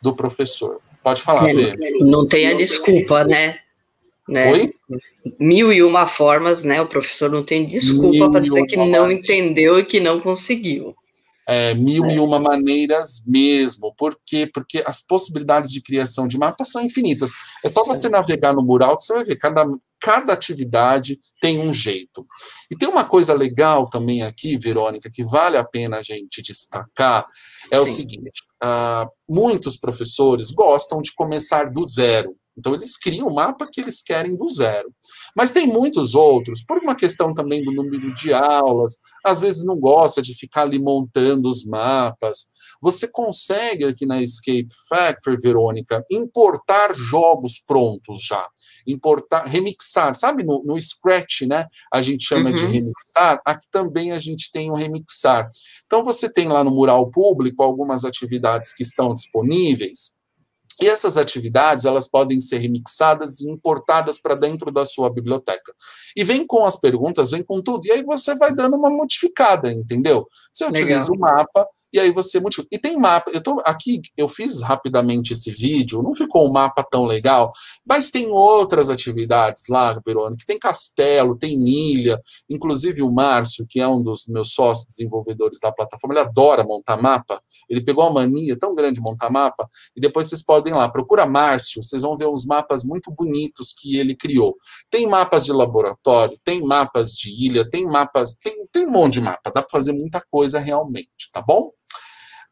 do professor. Pode falar,
Vê. Não tem a desculpa, né? né? Oi? Mil e uma formas, né? O professor não tem desculpa para dizer que não entendeu e que não conseguiu.
É, mil é. e uma maneiras mesmo. Por quê? Porque as possibilidades de criação de mapas são infinitas. É só você navegar no mural que você vai ver, cada, cada atividade tem um jeito. E tem uma coisa legal também aqui, Verônica, que vale a pena a gente destacar, é Sim. o seguinte, uh, muitos professores gostam de começar do zero, então eles criam o mapa que eles querem do zero. Mas tem muitos outros, por uma questão também do número de aulas, às vezes não gosta de ficar ali montando os mapas, você consegue aqui na Escape Factory, Verônica, importar jogos prontos já. Importar, remixar, sabe no, no Scratch, né? A gente chama uhum. de remixar, aqui também a gente tem o um remixar. Então você tem lá no mural público algumas atividades que estão disponíveis, E essas atividades, elas podem ser remixadas e importadas para dentro da sua biblioteca. E vem com as perguntas, vem com tudo, e aí você vai dando uma modificada, entendeu? Você utiliza o mapa, e aí você multiplica. E tem mapa, eu tô aqui, eu fiz rapidamente esse vídeo, não ficou um mapa tão legal, mas tem outras atividades lá, Verônica, tem castelo, tem ilha, inclusive o Márcio, que é um dos meus sócios desenvolvedores da plataforma, ele adora montar mapa, ele pegou uma mania tão grande de montar mapa, e depois vocês podem ir lá, procura Márcio, vocês vão ver uns mapas muito bonitos que ele criou. Tem mapas de laboratório, tem mapas de ilha, tem mapas, tem, tem um monte de mapa, dá para fazer muita coisa realmente, tá bom?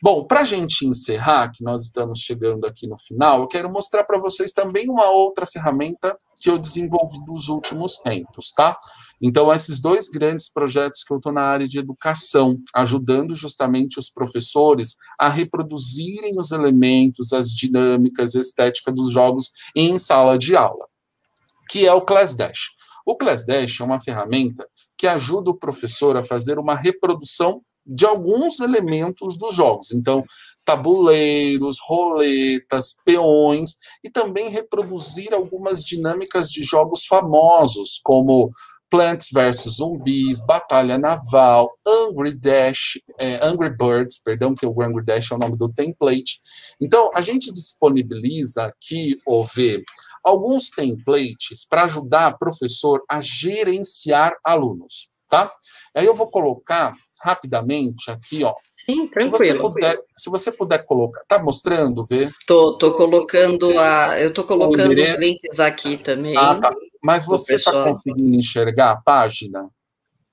Bom, para a gente encerrar, que nós estamos chegando aqui no final, eu quero mostrar para vocês também uma outra ferramenta que eu desenvolvi nos últimos tempos, tá? Então, esses dois grandes projetos que eu estou na área de educação, ajudando justamente os professores a reproduzirem os elementos, as dinâmicas, a estética dos jogos em sala de aula, que é o Class Dash. O Class Dash é uma ferramenta que ajuda o professor a fazer uma reprodução de alguns elementos dos jogos. Então, tabuleiros, roletas, peões, e também reproduzir algumas dinâmicas de jogos famosos, como Plants vs Zumbis, Batalha Naval, Angry Dash, é, Angry Birds, perdão, que o Angry Dash é o nome do template. Então, a gente disponibiliza aqui, OV, alguns templates para ajudar professor a gerenciar alunos, tá? Aí eu vou colocar rapidamente aqui, ó.
Sim, tranquilo.
Se você puder, se você puder colocar, tá mostrando, vê?
Tô, tô colocando a, eu tô colocando os links aqui também.
Ah, tá. Mas você está conseguindo enxergar a página?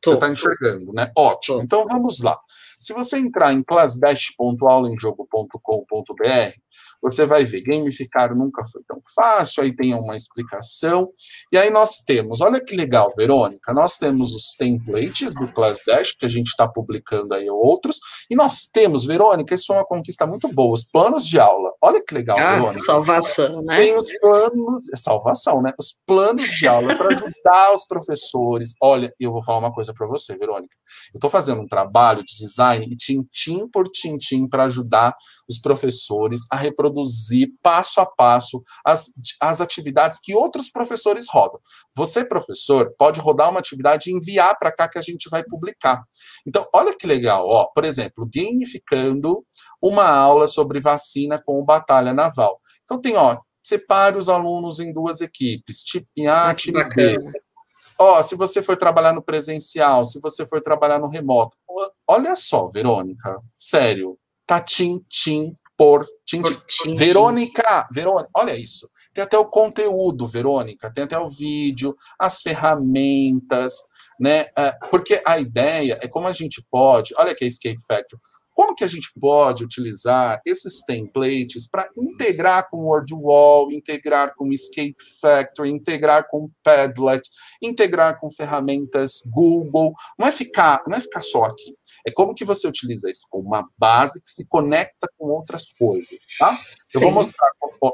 Tô. Você está enxergando, né? Ótimo. Tô. Então vamos lá. Se você entrar em classdash.aulenjogo.com.br, você vai ver, gamificar nunca foi tão fácil, aí tem uma explicação. E aí nós temos, olha que legal, Verônica, nós temos os templates do Class Dash, que a gente está publicando aí outros, e nós temos, Verônica, isso é uma conquista muito boa, os planos de aula. Olha que legal, ah, Verônica.
Salvação, né?
Tem os planos, é salvação, né? Os planos de aula para ajudar os professores. Olha, eu vou falar uma coisa para você, Verônica. Eu estou fazendo um trabalho de design, tintim por tintim, para ajudar os professores a reproduzir reproduzir passo a passo as, as atividades que outros professores rodam. Você, professor, pode rodar uma atividade e enviar para cá que a gente vai publicar. Então, olha que legal, ó, por exemplo, gamificando uma aula sobre vacina com batalha naval. Então tem, ó, separe os alunos em duas equipes, tipo A, time B. Ó, se você for trabalhar no presencial, se você for trabalhar no remoto, olha só, Verônica, sério, tá tim, tim, por Tintin. Verônica, Verônica, olha isso. Tem até o conteúdo, Verônica, tem até o vídeo, as ferramentas, né? É, porque a ideia é como a gente pode, olha aqui a Escape Factory, como que a gente pode utilizar esses templates para integrar com WordWall, integrar com Escape Factory, integrar com Padlet, integrar com ferramentas Google? Não é ficar, não é ficar só aqui. É como que você utiliza isso como uma base que se conecta com outras coisas, tá? Eu vou, mostrar,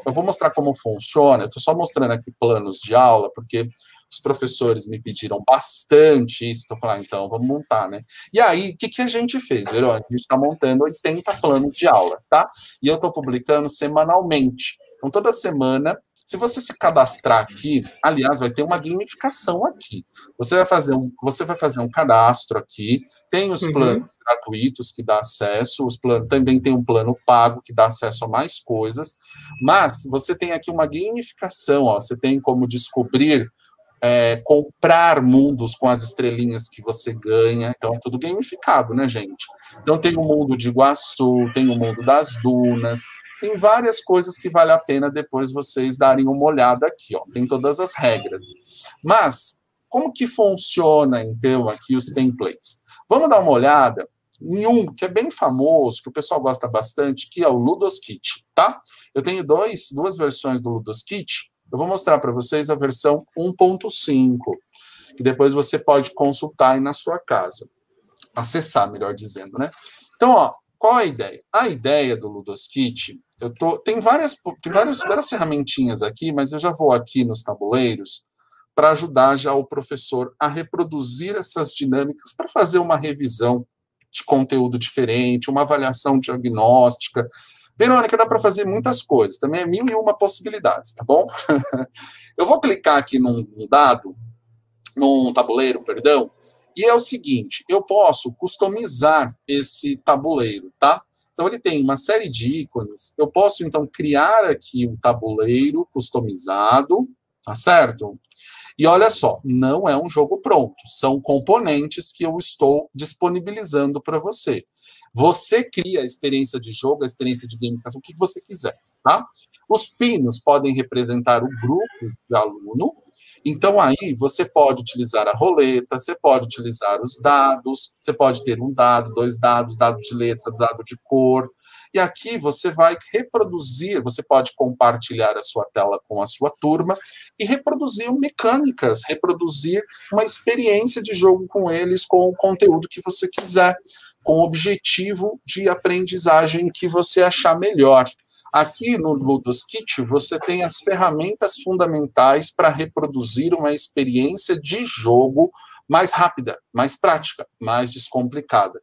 eu vou mostrar como funciona, eu estou só mostrando aqui planos de aula, porque os professores me pediram bastante isso, estou falando, então, vamos montar, né? E aí, o que, que a gente fez, Verônica? A gente está montando 80 planos de aula, tá? E eu estou publicando semanalmente. Então, toda semana se você se cadastrar aqui, aliás, vai ter uma gamificação aqui. Você vai fazer um, você vai fazer um cadastro aqui, tem os uhum. planos gratuitos que dá acesso, os planos, também tem um plano pago que dá acesso a mais coisas, mas você tem aqui uma gamificação, ó, você tem como descobrir é, comprar mundos com as estrelinhas que você ganha. Então é tudo gamificado, né, gente? Então tem o mundo de Iguaçu, tem o mundo das dunas, tem várias coisas que vale a pena depois vocês darem uma olhada aqui, ó. Tem todas as regras. Mas como que funciona então aqui os templates? Vamos dar uma olhada em um que é bem famoso, que o pessoal gosta bastante, que é o Ludoskit, tá? Eu tenho dois, duas versões do Ludoskit. Eu vou mostrar para vocês a versão 1.5, que depois você pode consultar aí na sua casa. Acessar, melhor dizendo, né? Então, ó, qual a ideia? A ideia do Ludoskit eu tô, tem várias, tem várias, várias ferramentinhas aqui, mas eu já vou aqui nos tabuleiros para ajudar já o professor a reproduzir essas dinâmicas para fazer uma revisão de conteúdo diferente, uma avaliação diagnóstica. Verônica, dá para fazer muitas coisas, também é mil e uma possibilidades, tá bom? eu vou clicar aqui num, num dado, num tabuleiro, perdão, e é o seguinte, eu posso customizar esse tabuleiro, tá? Então ele tem uma série de ícones. Eu posso então criar aqui um tabuleiro customizado, tá certo? E olha só, não é um jogo pronto, são componentes que eu estou disponibilizando para você. Você cria a experiência de jogo, a experiência de gamificação, o que você quiser, tá? Os pinos podem representar o grupo de aluno, então aí você pode utilizar a roleta, você pode utilizar os dados, você pode ter um dado, dois dados, dado de letra, dado de cor. E aqui você vai reproduzir, você pode compartilhar a sua tela com a sua turma e reproduzir mecânicas, reproduzir uma experiência de jogo com eles, com o conteúdo que você quiser, com o objetivo de aprendizagem que você achar melhor. Aqui no Ludus Kit, você tem as ferramentas fundamentais para reproduzir uma experiência de jogo mais rápida, mais prática, mais descomplicada.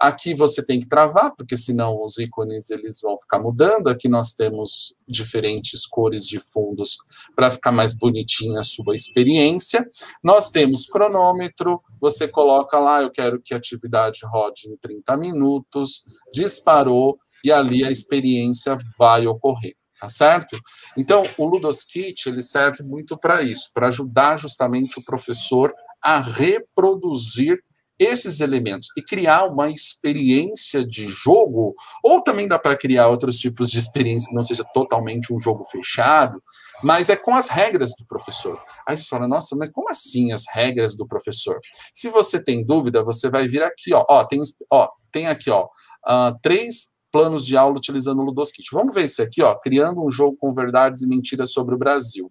Aqui você tem que travar, porque senão os ícones eles vão ficar mudando. Aqui nós temos diferentes cores de fundos para ficar mais bonitinha a sua experiência. Nós temos cronômetro, você coloca lá, eu quero que a atividade rode em 30 minutos, disparou, e ali a experiência vai ocorrer, tá certo? Então, o Ludoskit, ele serve muito para isso, para ajudar justamente o professor a reproduzir esses elementos e criar uma experiência de jogo, ou também dá para criar outros tipos de experiência que não seja totalmente um jogo fechado, mas é com as regras do professor. Aí você fala, nossa, mas como assim as regras do professor? Se você tem dúvida, você vai vir aqui, ó, ó tem, ó, tem aqui, ó, uh, três planos de aula utilizando o Ludoskit. Vamos ver esse aqui, ó, criando um jogo com verdades e mentiras sobre o Brasil.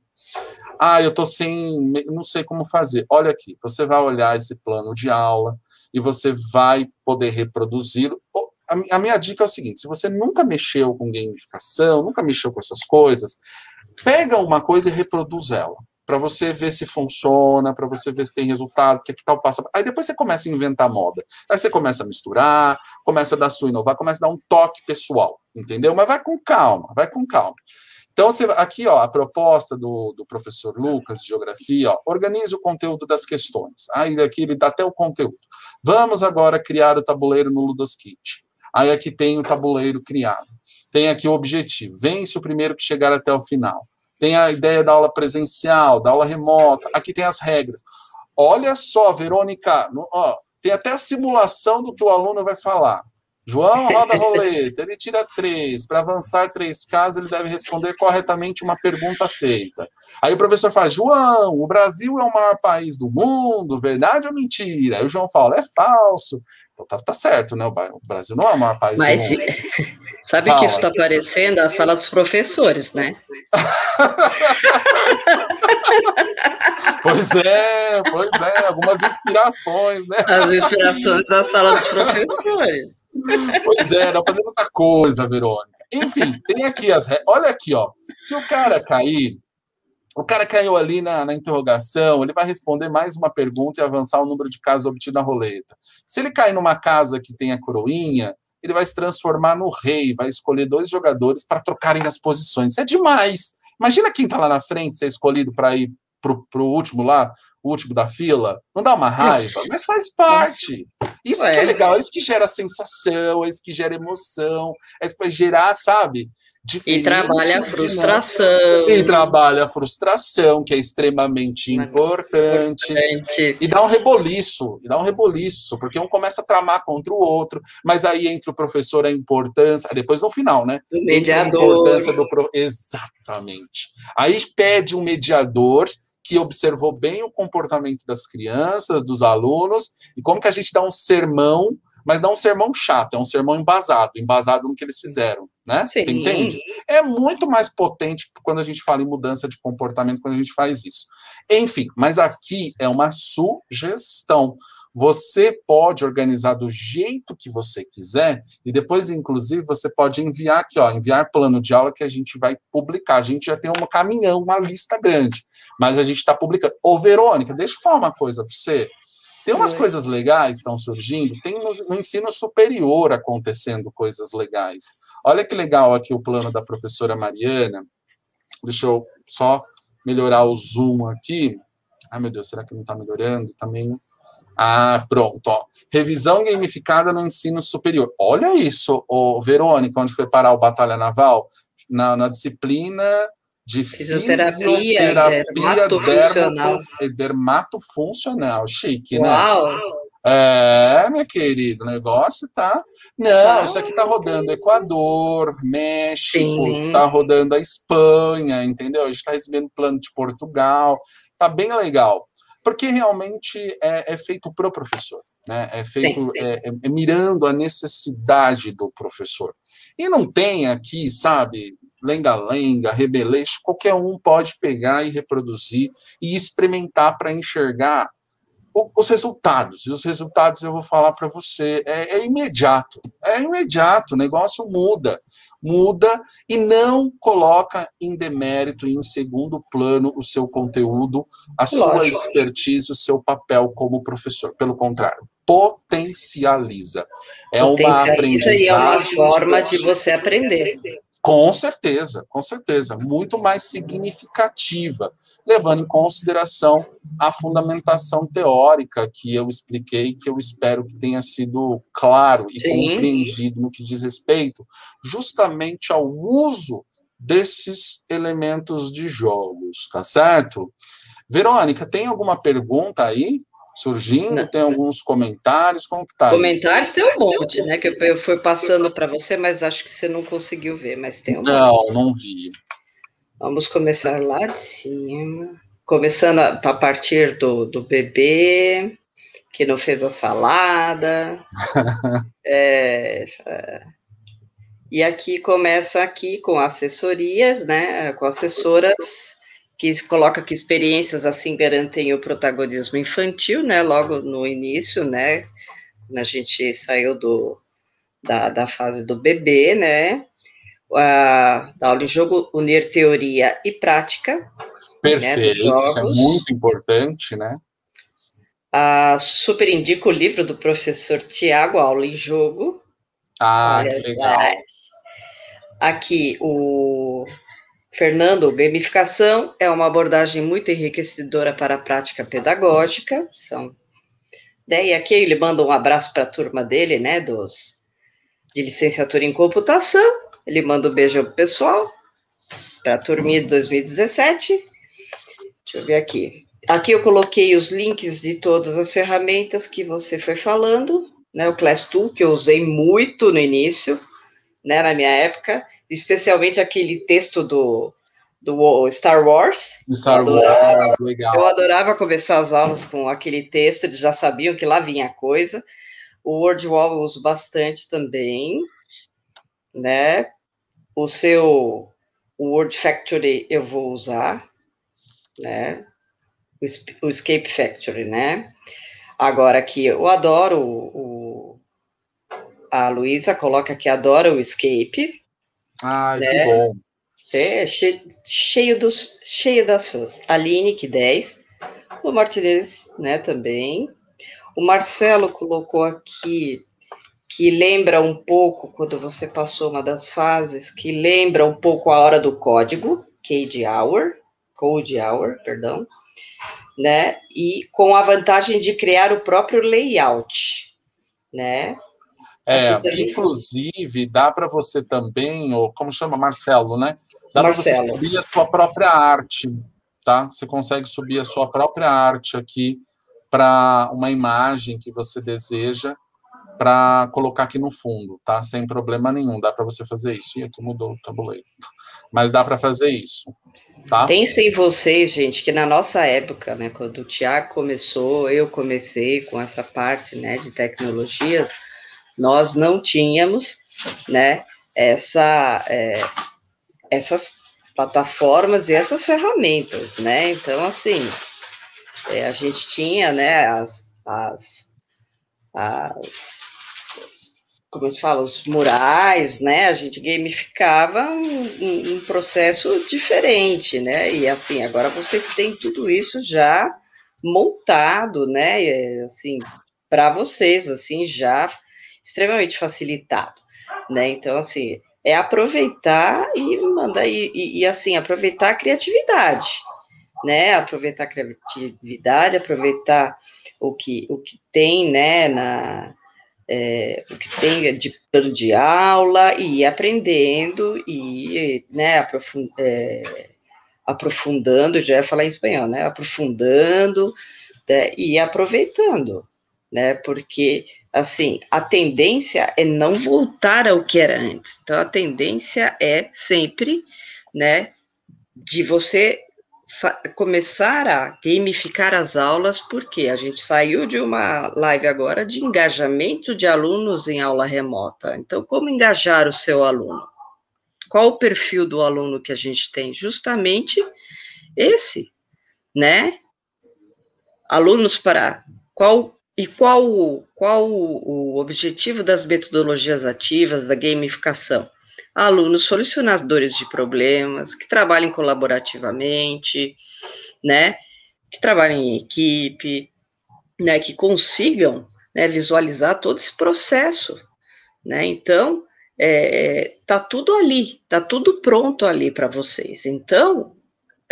Ah, eu tô sem, não sei como fazer. Olha aqui, você vai olhar esse plano de aula e você vai poder reproduzi-lo. A minha dica é o seguinte: se você nunca mexeu com gamificação, nunca mexeu com essas coisas, pega uma coisa e reproduz ela para você ver se funciona, para você ver se tem resultado, que, que tal passa. Aí depois você começa a inventar moda. Aí você começa a misturar, começa a dar sua inovar, começa a dar um toque pessoal, entendeu? Mas vai com calma, vai com calma. Então, você, aqui, ó, a proposta do, do professor Lucas, de Geografia, ó, organize o conteúdo das questões. Aí, aqui, ele dá até o conteúdo. Vamos agora criar o tabuleiro no Ludoskit. Aí, aqui tem o tabuleiro criado. Tem aqui o objetivo. Vence o primeiro que chegar até o final tem a ideia da aula presencial, da aula remota, aqui tem as regras. Olha só, Verônica, ó, tem até a simulação do que o aluno vai falar. João roda a roleta, ele tira três. Para avançar três casos, ele deve responder corretamente uma pergunta feita. Aí o professor fala: João, o Brasil é o maior país do mundo, verdade ou mentira? Aí o João fala: é falso. Então tá, tá certo, né? O Brasil não é o maior país
Mas,
do mundo.
Sabe fala. que isso está parecendo a sala dos professores, né?
pois é, pois é, algumas inspirações, né?
As inspirações da sala dos professores.
Pois é, dá pra fazer muita coisa, Verônica. Enfim, tem aqui as. Olha aqui, ó. Se o cara cair, o cara caiu ali na, na, interrogação, ele vai responder mais uma pergunta e avançar o número de casos obtido na roleta. Se ele cair numa casa que tem a coroinha, ele vai se transformar no rei, vai escolher dois jogadores para trocarem as posições. É demais! Imagina quem tá lá na frente ser escolhido para ir pro, pro último lá, o último da fila. Não dá uma raiva, mas faz parte. Isso Ué. que é legal, é isso que gera sensação, é isso que gera emoção, é isso que vai gerar, sabe?
E trabalha a frustração.
E trabalha a frustração, que é extremamente importante. importante. E dá um reboliço, e dá um reboliço, porque um começa a tramar contra o outro, mas aí entra o professor a importância, depois no final, né?
O mediador.
a importância do pro... Exatamente. Aí pede um mediador que observou bem o comportamento das crianças, dos alunos, e como que a gente dá um sermão, mas dá um sermão chato, é um sermão embasado, embasado no que eles fizeram, né? Sim. Você entende? É muito mais potente quando a gente fala em mudança de comportamento, quando a gente faz isso. Enfim, mas aqui é uma sugestão. Você pode organizar do jeito que você quiser e depois, inclusive, você pode enviar aqui, ó, enviar plano de aula que a gente vai publicar. A gente já tem um caminhão, uma lista grande, mas a gente está publicando. Ô, Verônica, deixa eu falar uma coisa para você. Tem umas é. coisas legais que estão surgindo, tem no, no, ensino superior acontecendo coisas legais. Olha que legal aqui o plano da professora Mariana. Deixa eu só melhorar o zoom aqui. Ai, meu Deus, será que não está melhorando? Também. Ah, pronto. Ó. Revisão gamificada no ensino superior. Olha isso, ô, Verônica, onde foi parar o Batalha Naval? Na, na disciplina de fisioterapia, fisioterapia dermatofuncional. dermatofuncional. Chique, né? Uau. né? É, meu querido, o negócio tá. Não, isso aqui tá rodando Equador, México, Sim. tá rodando a Espanha, entendeu? A gente tá recebendo plano de Portugal, tá bem legal. Porque realmente é, é feito pro professor, né? É feito sim, sim. É, é, é mirando a necessidade do professor. E não tem aqui, sabe, lenga-lenga, rebeleixo, qualquer um pode pegar e reproduzir e experimentar para enxergar os resultados. E os resultados eu vou falar para você, é, é, imediato. É imediato, o negócio muda. Muda e não coloca em demérito e em segundo plano o seu conteúdo, a Lógico. sua expertise, o seu papel como professor. Pelo contrário, potencializa. É potencializa uma aprendizagem. E é
uma forma de você aprender.
Com certeza, com certeza, muito mais significativa, levando em consideração a fundamentação teórica que eu expliquei, que eu espero que tenha sido claro e Sim. compreendido no que diz respeito justamente ao uso desses elementos de jogos, tá certo? Verônica, tem alguma pergunta aí? Surgindo? Não. Tem alguns comentários? Como que tá?
Comentários tem um monte, né? Que eu fui passando para você, mas acho que você não conseguiu ver, mas tem um
Não, monte. não vi.
Vamos começar lá de cima. Começando a, a partir do, do bebê, que não fez a salada. é, é, e aqui começa aqui com assessorias, né? Com assessoras que coloca que experiências assim garantem o protagonismo infantil, né? Logo no início, né? Quando a gente saiu do, da, da fase do bebê, né? A, da aula de jogo, unir teoria e prática. Né,
Perfeito, né, isso é muito importante, né?
A, super indico o livro do professor Tiago, Aula em Jogo.
Ah, Olha, que legal.
Aqui, o Fernando, gamificação é uma abordagem muito enriquecedora para a prática pedagógica. São, né, e aqui ele manda um abraço para a turma dele, né, dos, de licenciatura em computação. Ele manda um beijo pro pessoal, para a turminha de 2017. Deixa eu ver aqui. Aqui eu coloquei os links de todas as ferramentas que você foi falando, né, o Class Tool, que eu usei muito no início, né, na minha época, especialmente aquele texto do, do Star Wars.
Star Wars, legal.
Eu adorava começar as aulas com aquele texto, eles já sabiam que lá vinha a coisa. O WordWall eu uso bastante também, né? O seu o Word Factory eu vou usar, né? O Escape Factory, né? Agora aqui, eu adoro o, a Luísa coloca que adora o Escape.
Ah, né? que bom.
É, cheio, cheio, dos, cheio das fãs. Aline, que 10. O Martinez, né, também. O Marcelo colocou aqui que lembra um pouco, quando você passou uma das fases, que lembra um pouco a hora do código, Code Hour, Code Hour, perdão, né? E com a vantagem de criar o próprio layout, né?
É, inclusive, dá para você também, ou como chama, Marcelo, né? Dá para você subir a sua própria arte, tá? Você consegue subir a sua própria arte aqui para uma imagem que você deseja para colocar aqui no fundo, tá? Sem problema nenhum, dá para você fazer isso. E aqui mudou o tabuleiro. Mas dá para fazer isso, tá?
Pensem vocês, gente, que na nossa época, né, quando o Tiago começou, eu comecei com essa parte, né, de tecnologias, nós não tínhamos, né, essa, é, essas plataformas e essas ferramentas, né, então, assim, é, a gente tinha, né, as, as, as, como se fala, os murais, né, a gente gamificava um, um processo diferente, né, e assim, agora vocês têm tudo isso já montado, né, é, assim, para vocês, assim, já extremamente facilitado, né? Então, assim, é aproveitar e mandar e, e, e, assim aproveitar a criatividade, né? Aproveitar a criatividade, aproveitar o que o que tem, né? Na é, o que tem de plano de aula e ir aprendendo e né, aprofund, é, aprofundando, já ia falar em espanhol, né? Aprofundando né, e aproveitando, né? Porque assim, a tendência é não voltar ao que era antes. Então, a tendência é sempre, né, de você começar a gamificar as aulas, porque a gente saiu de uma live agora de engajamento de alunos em aula remota. Então, como engajar o seu aluno? Qual o perfil do aluno que a gente tem? Justamente esse, né? Alunos para qual e qual, qual o objetivo das metodologias ativas, da gamificação? Alunos solucionadores de problemas, que trabalhem colaborativamente, né? Que trabalhem em equipe, né? Que consigam né, visualizar todo esse processo, né? Então, é, tá tudo ali, tá tudo pronto ali para vocês. Então,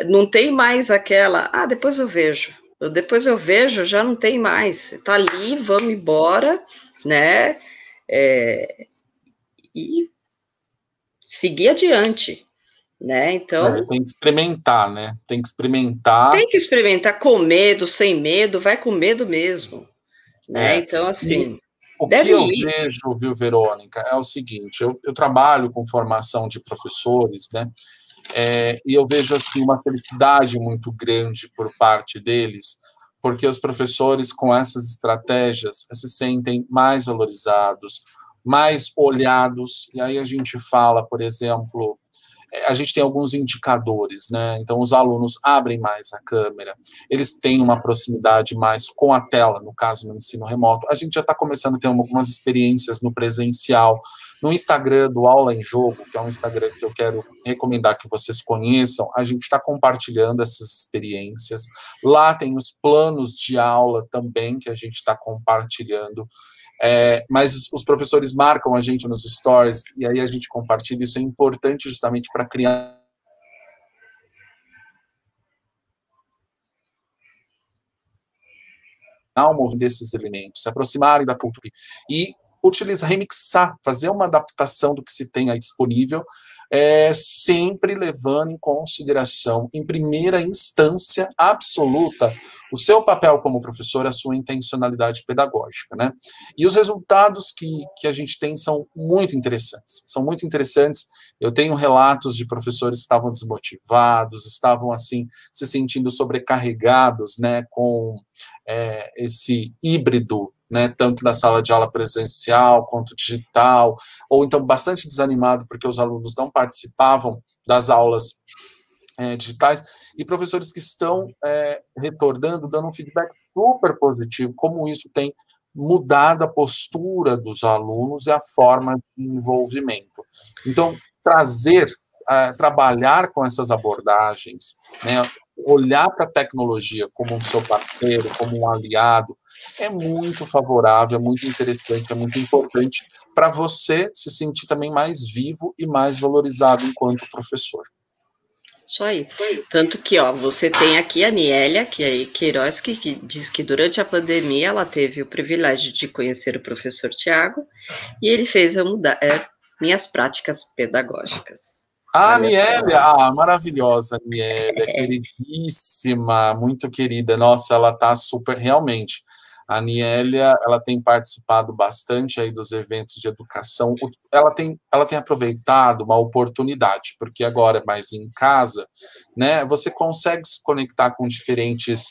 não tem mais aquela, ah, depois eu vejo, depois eu vejo, já não tem mais. Tá ali, vamos embora, né? É, e seguir adiante, né? Então.
É, tem que experimentar, né? Tem que experimentar.
Tem que experimentar com medo, sem medo, vai com medo mesmo. Né? É. Então, assim.
E o que eu ir. vejo, viu, Verônica, é o seguinte: eu, eu trabalho com formação de professores, né? É, e eu vejo assim uma felicidade muito grande por parte deles, porque os professores com essas estratégias se sentem mais valorizados, mais olhados. E aí a gente fala, por exemplo, a gente tem alguns indicadores, né? Então, os alunos abrem mais a câmera, eles têm uma proximidade mais com a tela, no caso, no ensino remoto. A gente já está começando a ter algumas experiências no presencial, no Instagram do Aula em Jogo, que é um Instagram que eu quero recomendar que vocês conheçam, a gente está compartilhando essas experiências. Lá tem os planos de aula também que a gente está compartilhando. É, mas os professores marcam a gente nos stories e aí a gente compartilha. Isso é importante justamente para criar movimento desses elementos, se aproximarem da cultura e utilizar, remixar, fazer uma adaptação do que se tem aí disponível é, sempre levando em consideração, em primeira instância absoluta, o seu papel como professor, a sua intencionalidade pedagógica, né? E os resultados que, que a gente tem são muito interessantes, são muito interessantes. Eu tenho relatos de professores que estavam desmotivados, estavam, assim, se sentindo sobrecarregados, né, com é, esse híbrido né, tanto na sala de aula presencial quanto digital, ou então bastante desanimado porque os alunos não participavam das aulas é, digitais, e professores que estão é, retornando, dando um feedback super positivo, como isso tem mudado a postura dos alunos e a forma de envolvimento. Então, trazer, é, trabalhar com essas abordagens, né, olhar para a tecnologia como um seu parceiro, como um aliado, é muito favorável, é muito interessante, é muito importante para você se sentir também mais vivo e mais valorizado enquanto professor.
Isso aí. Tanto que, ó, você tem aqui a Nielia, que é Queiroz, que, que diz que durante a pandemia ela teve o privilégio de conhecer o professor Tiago e ele fez mudar é, minhas práticas pedagógicas.
Ah, Nielia, ah, maravilhosa, Nielia, é. queridíssima, muito querida. Nossa, ela tá super, realmente. A Nielia, ela tem participado bastante aí dos eventos de educação. Ela tem, ela tem aproveitado uma oportunidade, porque agora mais em casa, né, você consegue se conectar com diferentes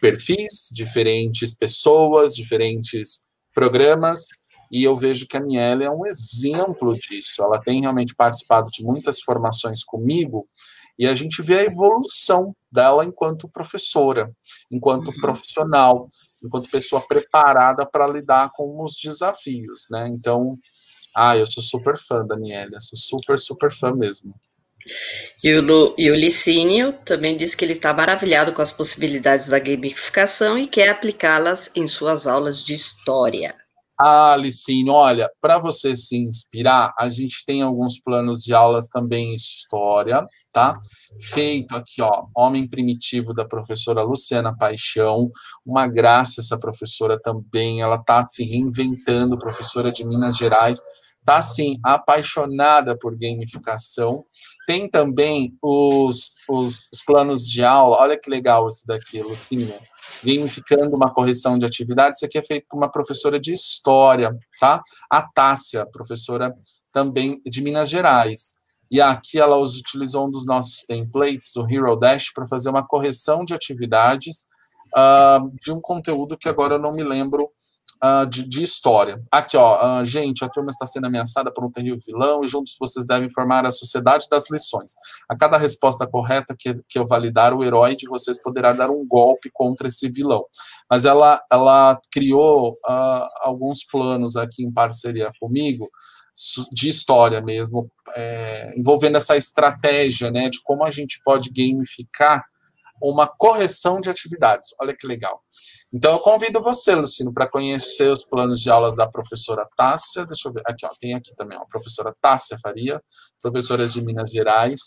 perfis, diferentes pessoas, diferentes programas, e eu vejo que a Nielia é um exemplo disso. Ela tem realmente participado de muitas formações comigo, e a gente vê a evolução dela enquanto professora, enquanto uhum. profissional enquanto pessoa preparada para lidar com os desafios, né? Então, ah, eu sou super fã, Daniela, sou super, super fã mesmo.
E o, Lu, e o Licínio também disse que ele está maravilhado com as possibilidades da gamificação e quer aplicá-las em suas aulas de história.
Ah, Licínio, olha, para você se inspirar, a gente tem alguns planos de aulas também em história, tá? Feito aqui, ó, Homem Primitivo da professora Luciana Paixão, uma graça essa professora também, ela tá se reinventando, professora de Minas Gerais, tá assim apaixonada por gamificação. Tem também os, os, os planos de aula, olha que legal esse daqui, Lucinha gamificando uma correção de atividade, isso aqui é feito por uma professora de história, tá? A Tássia, professora também de Minas Gerais. E aqui ela utilizou um dos nossos templates, o Hero Dash, para fazer uma correção de atividades uh, de um conteúdo que agora eu não me lembro uh, de, de, história. Aqui, ó, uh, gente, a turma está sendo ameaçada por um terrível vilão e juntos vocês devem formar a sociedade das lições. A cada resposta correta que, que eu validar, o herói de vocês poderá dar um golpe contra esse vilão. Mas ela, ela criou uh, alguns planos aqui em parceria comigo, de história mesmo, é, envolvendo essa estratégia, né, de como a gente pode gamificar uma correção de atividades. Olha que legal. Então, eu convido você, Lucino, para conhecer os planos de aulas da professora Tássia. Deixa eu ver. Aqui, ó, tem aqui também, ó, a professora Tássia Faria, professora de Minas Gerais.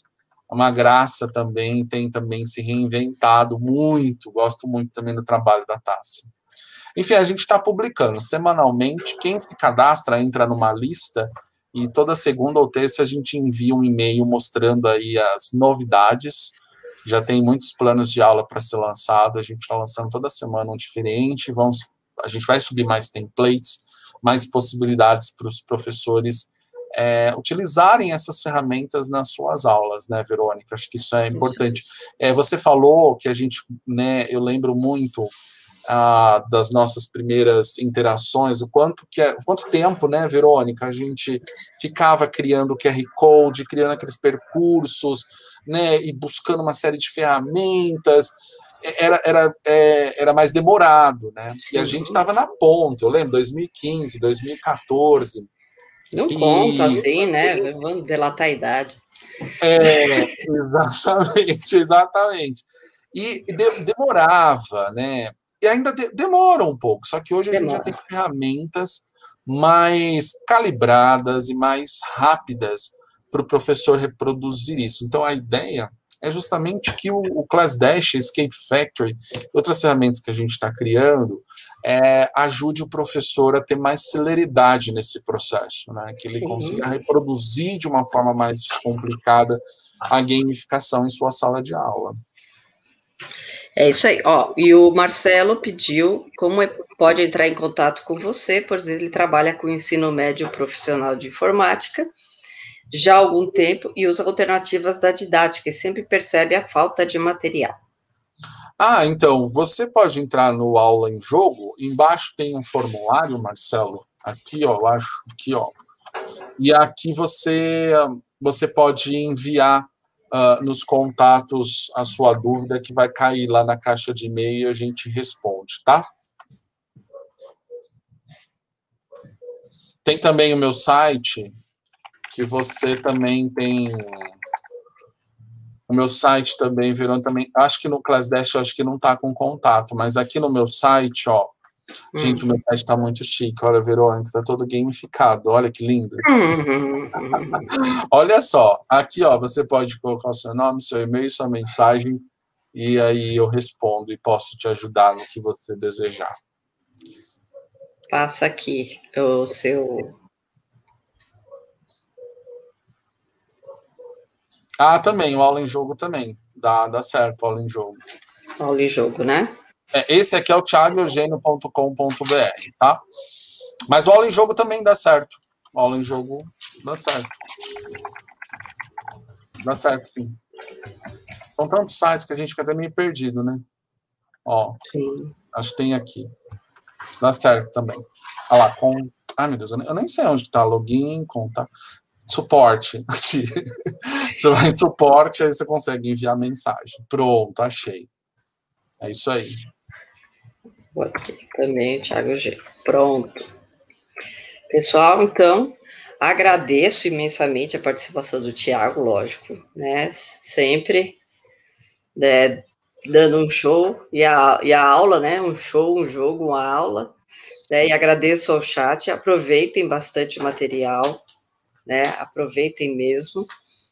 Uma graça também, tem também se reinventado muito. Gosto muito também do trabalho da Tássia. Enfim, a gente está publicando semanalmente. Quem se cadastra entra numa lista e toda segunda ou terça a gente envia um e-mail mostrando aí as novidades já tem muitos planos de aula para ser lançado, a gente está lançando toda semana um diferente, vamos, a gente vai subir mais templates, mais possibilidades para os professores é, utilizarem essas ferramentas nas suas aulas, né, Verônica? Acho que isso é importante. É, você falou que a gente, né, eu lembro muito ah, das nossas primeiras interações, o quanto que é, quanto tempo, né, Verônica, a gente ficava criando QR Code, criando aqueles percursos, né, e buscando uma série de ferramentas, era, era, é, era mais demorado, né? E a gente estava na ponta, eu lembro, 2015, 2014.
Não e... conta assim, né? Vamos delatar a idade.
É, exatamente, exatamente. E de, demorava, né? E ainda de, demora um pouco, só que hoje demora. a gente já tem ferramentas mais calibradas e mais rápidas para o professor reproduzir isso. Então, a ideia é justamente que o, o Class Dash, Escape Factory outras ferramentas que a gente está criando é, ajude o professor a ter mais celeridade nesse processo, né? que ele Sim. consiga reproduzir de uma forma mais descomplicada a gamificação em sua sala de aula.
É isso aí, ó. E o Marcelo pediu como é, pode entrar em contato com você, pois ele trabalha com ensino médio profissional de informática já há algum tempo e usa alternativas da didática e sempre percebe a falta de material.
Ah, então, você pode entrar no aula em jogo, embaixo tem um formulário, Marcelo, aqui, ó, eu acho, aqui, ó. E aqui você, você pode enviar uh, nos contatos a sua dúvida que vai cair lá na caixa de e-mail e a gente responde, tá? Tem também o meu site, que você também tem o meu site também virou também. Acho que no Classdash acho que não está com contato, mas aqui no meu site, ó. Hum. Gente, o meu site está muito chique. Olha, Verônica, está todo gamificado. Olha que lindo. Hum. Olha só, aqui, ó, você pode colocar o seu nome, seu e-mail, sua mensagem, e aí eu respondo e posso te ajudar no que você desejar.
Passa aqui o seu
Ah, também, o aula em jogo também. Dá, dá certo aula em jogo.
Aula em jogo, né?
É, esse aqui é o thiagoeugênio.com.br, tá? Mas o aula em jogo também dá certo. O aula em jogo dá certo. Dá certo, sim. São tantos sites que a gente fica até meio perdido, né? Ó, sim. acho que tem aqui. Dá certo também. Olha lá, com. Ai, meu Deus, eu nem sei onde tá. Login, conta suporte aqui. você vai em suporte, aí você consegue enviar mensagem. Pronto, achei. É isso aí.
Aqui também, Thiago G. Pronto. Pessoal, então, Agradeço imensamente a participação do Tiago, lógico, né? Sempre né, dando um show e a, e a aula, né? Um show, um jogo, uma aula. Né, e agradeço ao chat. Aproveitem bastante o material, né? Aproveitem mesmo,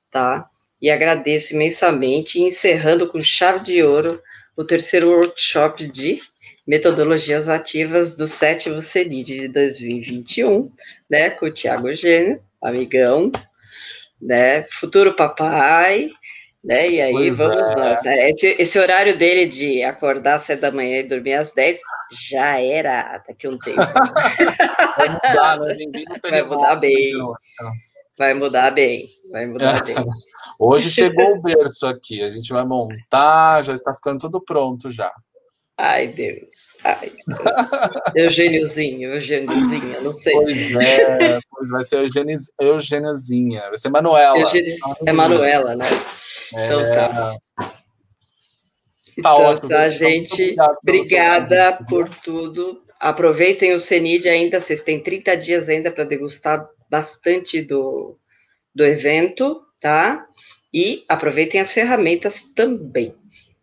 tá? E agradeço imensamente, encerrando com chave de ouro o terceiro workshop de metodologias ativas do sétimo CENID de 2021, né, com o Tiago Gênio, amigão, né, futuro papai, né, e aí pois vamos é. nós, né, esse, esse horário dele de acordar às sete da manhã e dormir às dez já era daqui a um tempo. vai mudar, né, vai mudar bem. Então. Vai mudar bem, vai mudar é. bem.
Hoje chegou o berço aqui, a gente vai montar, já está ficando tudo pronto já.
Ai, Deus. Ai, Deus. Eugêniozinho, Eugêniozinha, não sei. Pois
é, vai ser Eugêniozinha, vai ser Manuela. Eugênio,
é Manuela, né? É... Então tá. Tá então, ótimo. Tá, gente. Obrigada por tudo. Aproveitem o CENID ainda, vocês têm 30 dias ainda para degustar bastante do, do evento, tá? E aproveitem as ferramentas também.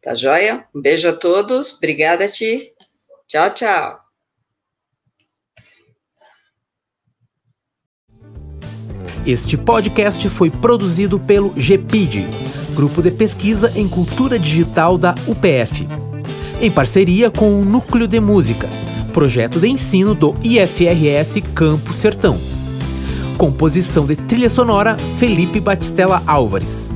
Tá joia? Um beijo a todos. Obrigada, Ti. Tchau, tchau.
Este podcast foi produzido pelo GPID, Grupo de Pesquisa em Cultura Digital da UPF, em parceria com o Núcleo de Música, projeto de ensino do IFRS Campo Sertão. Composição de trilha sonora Felipe Batistella Álvares.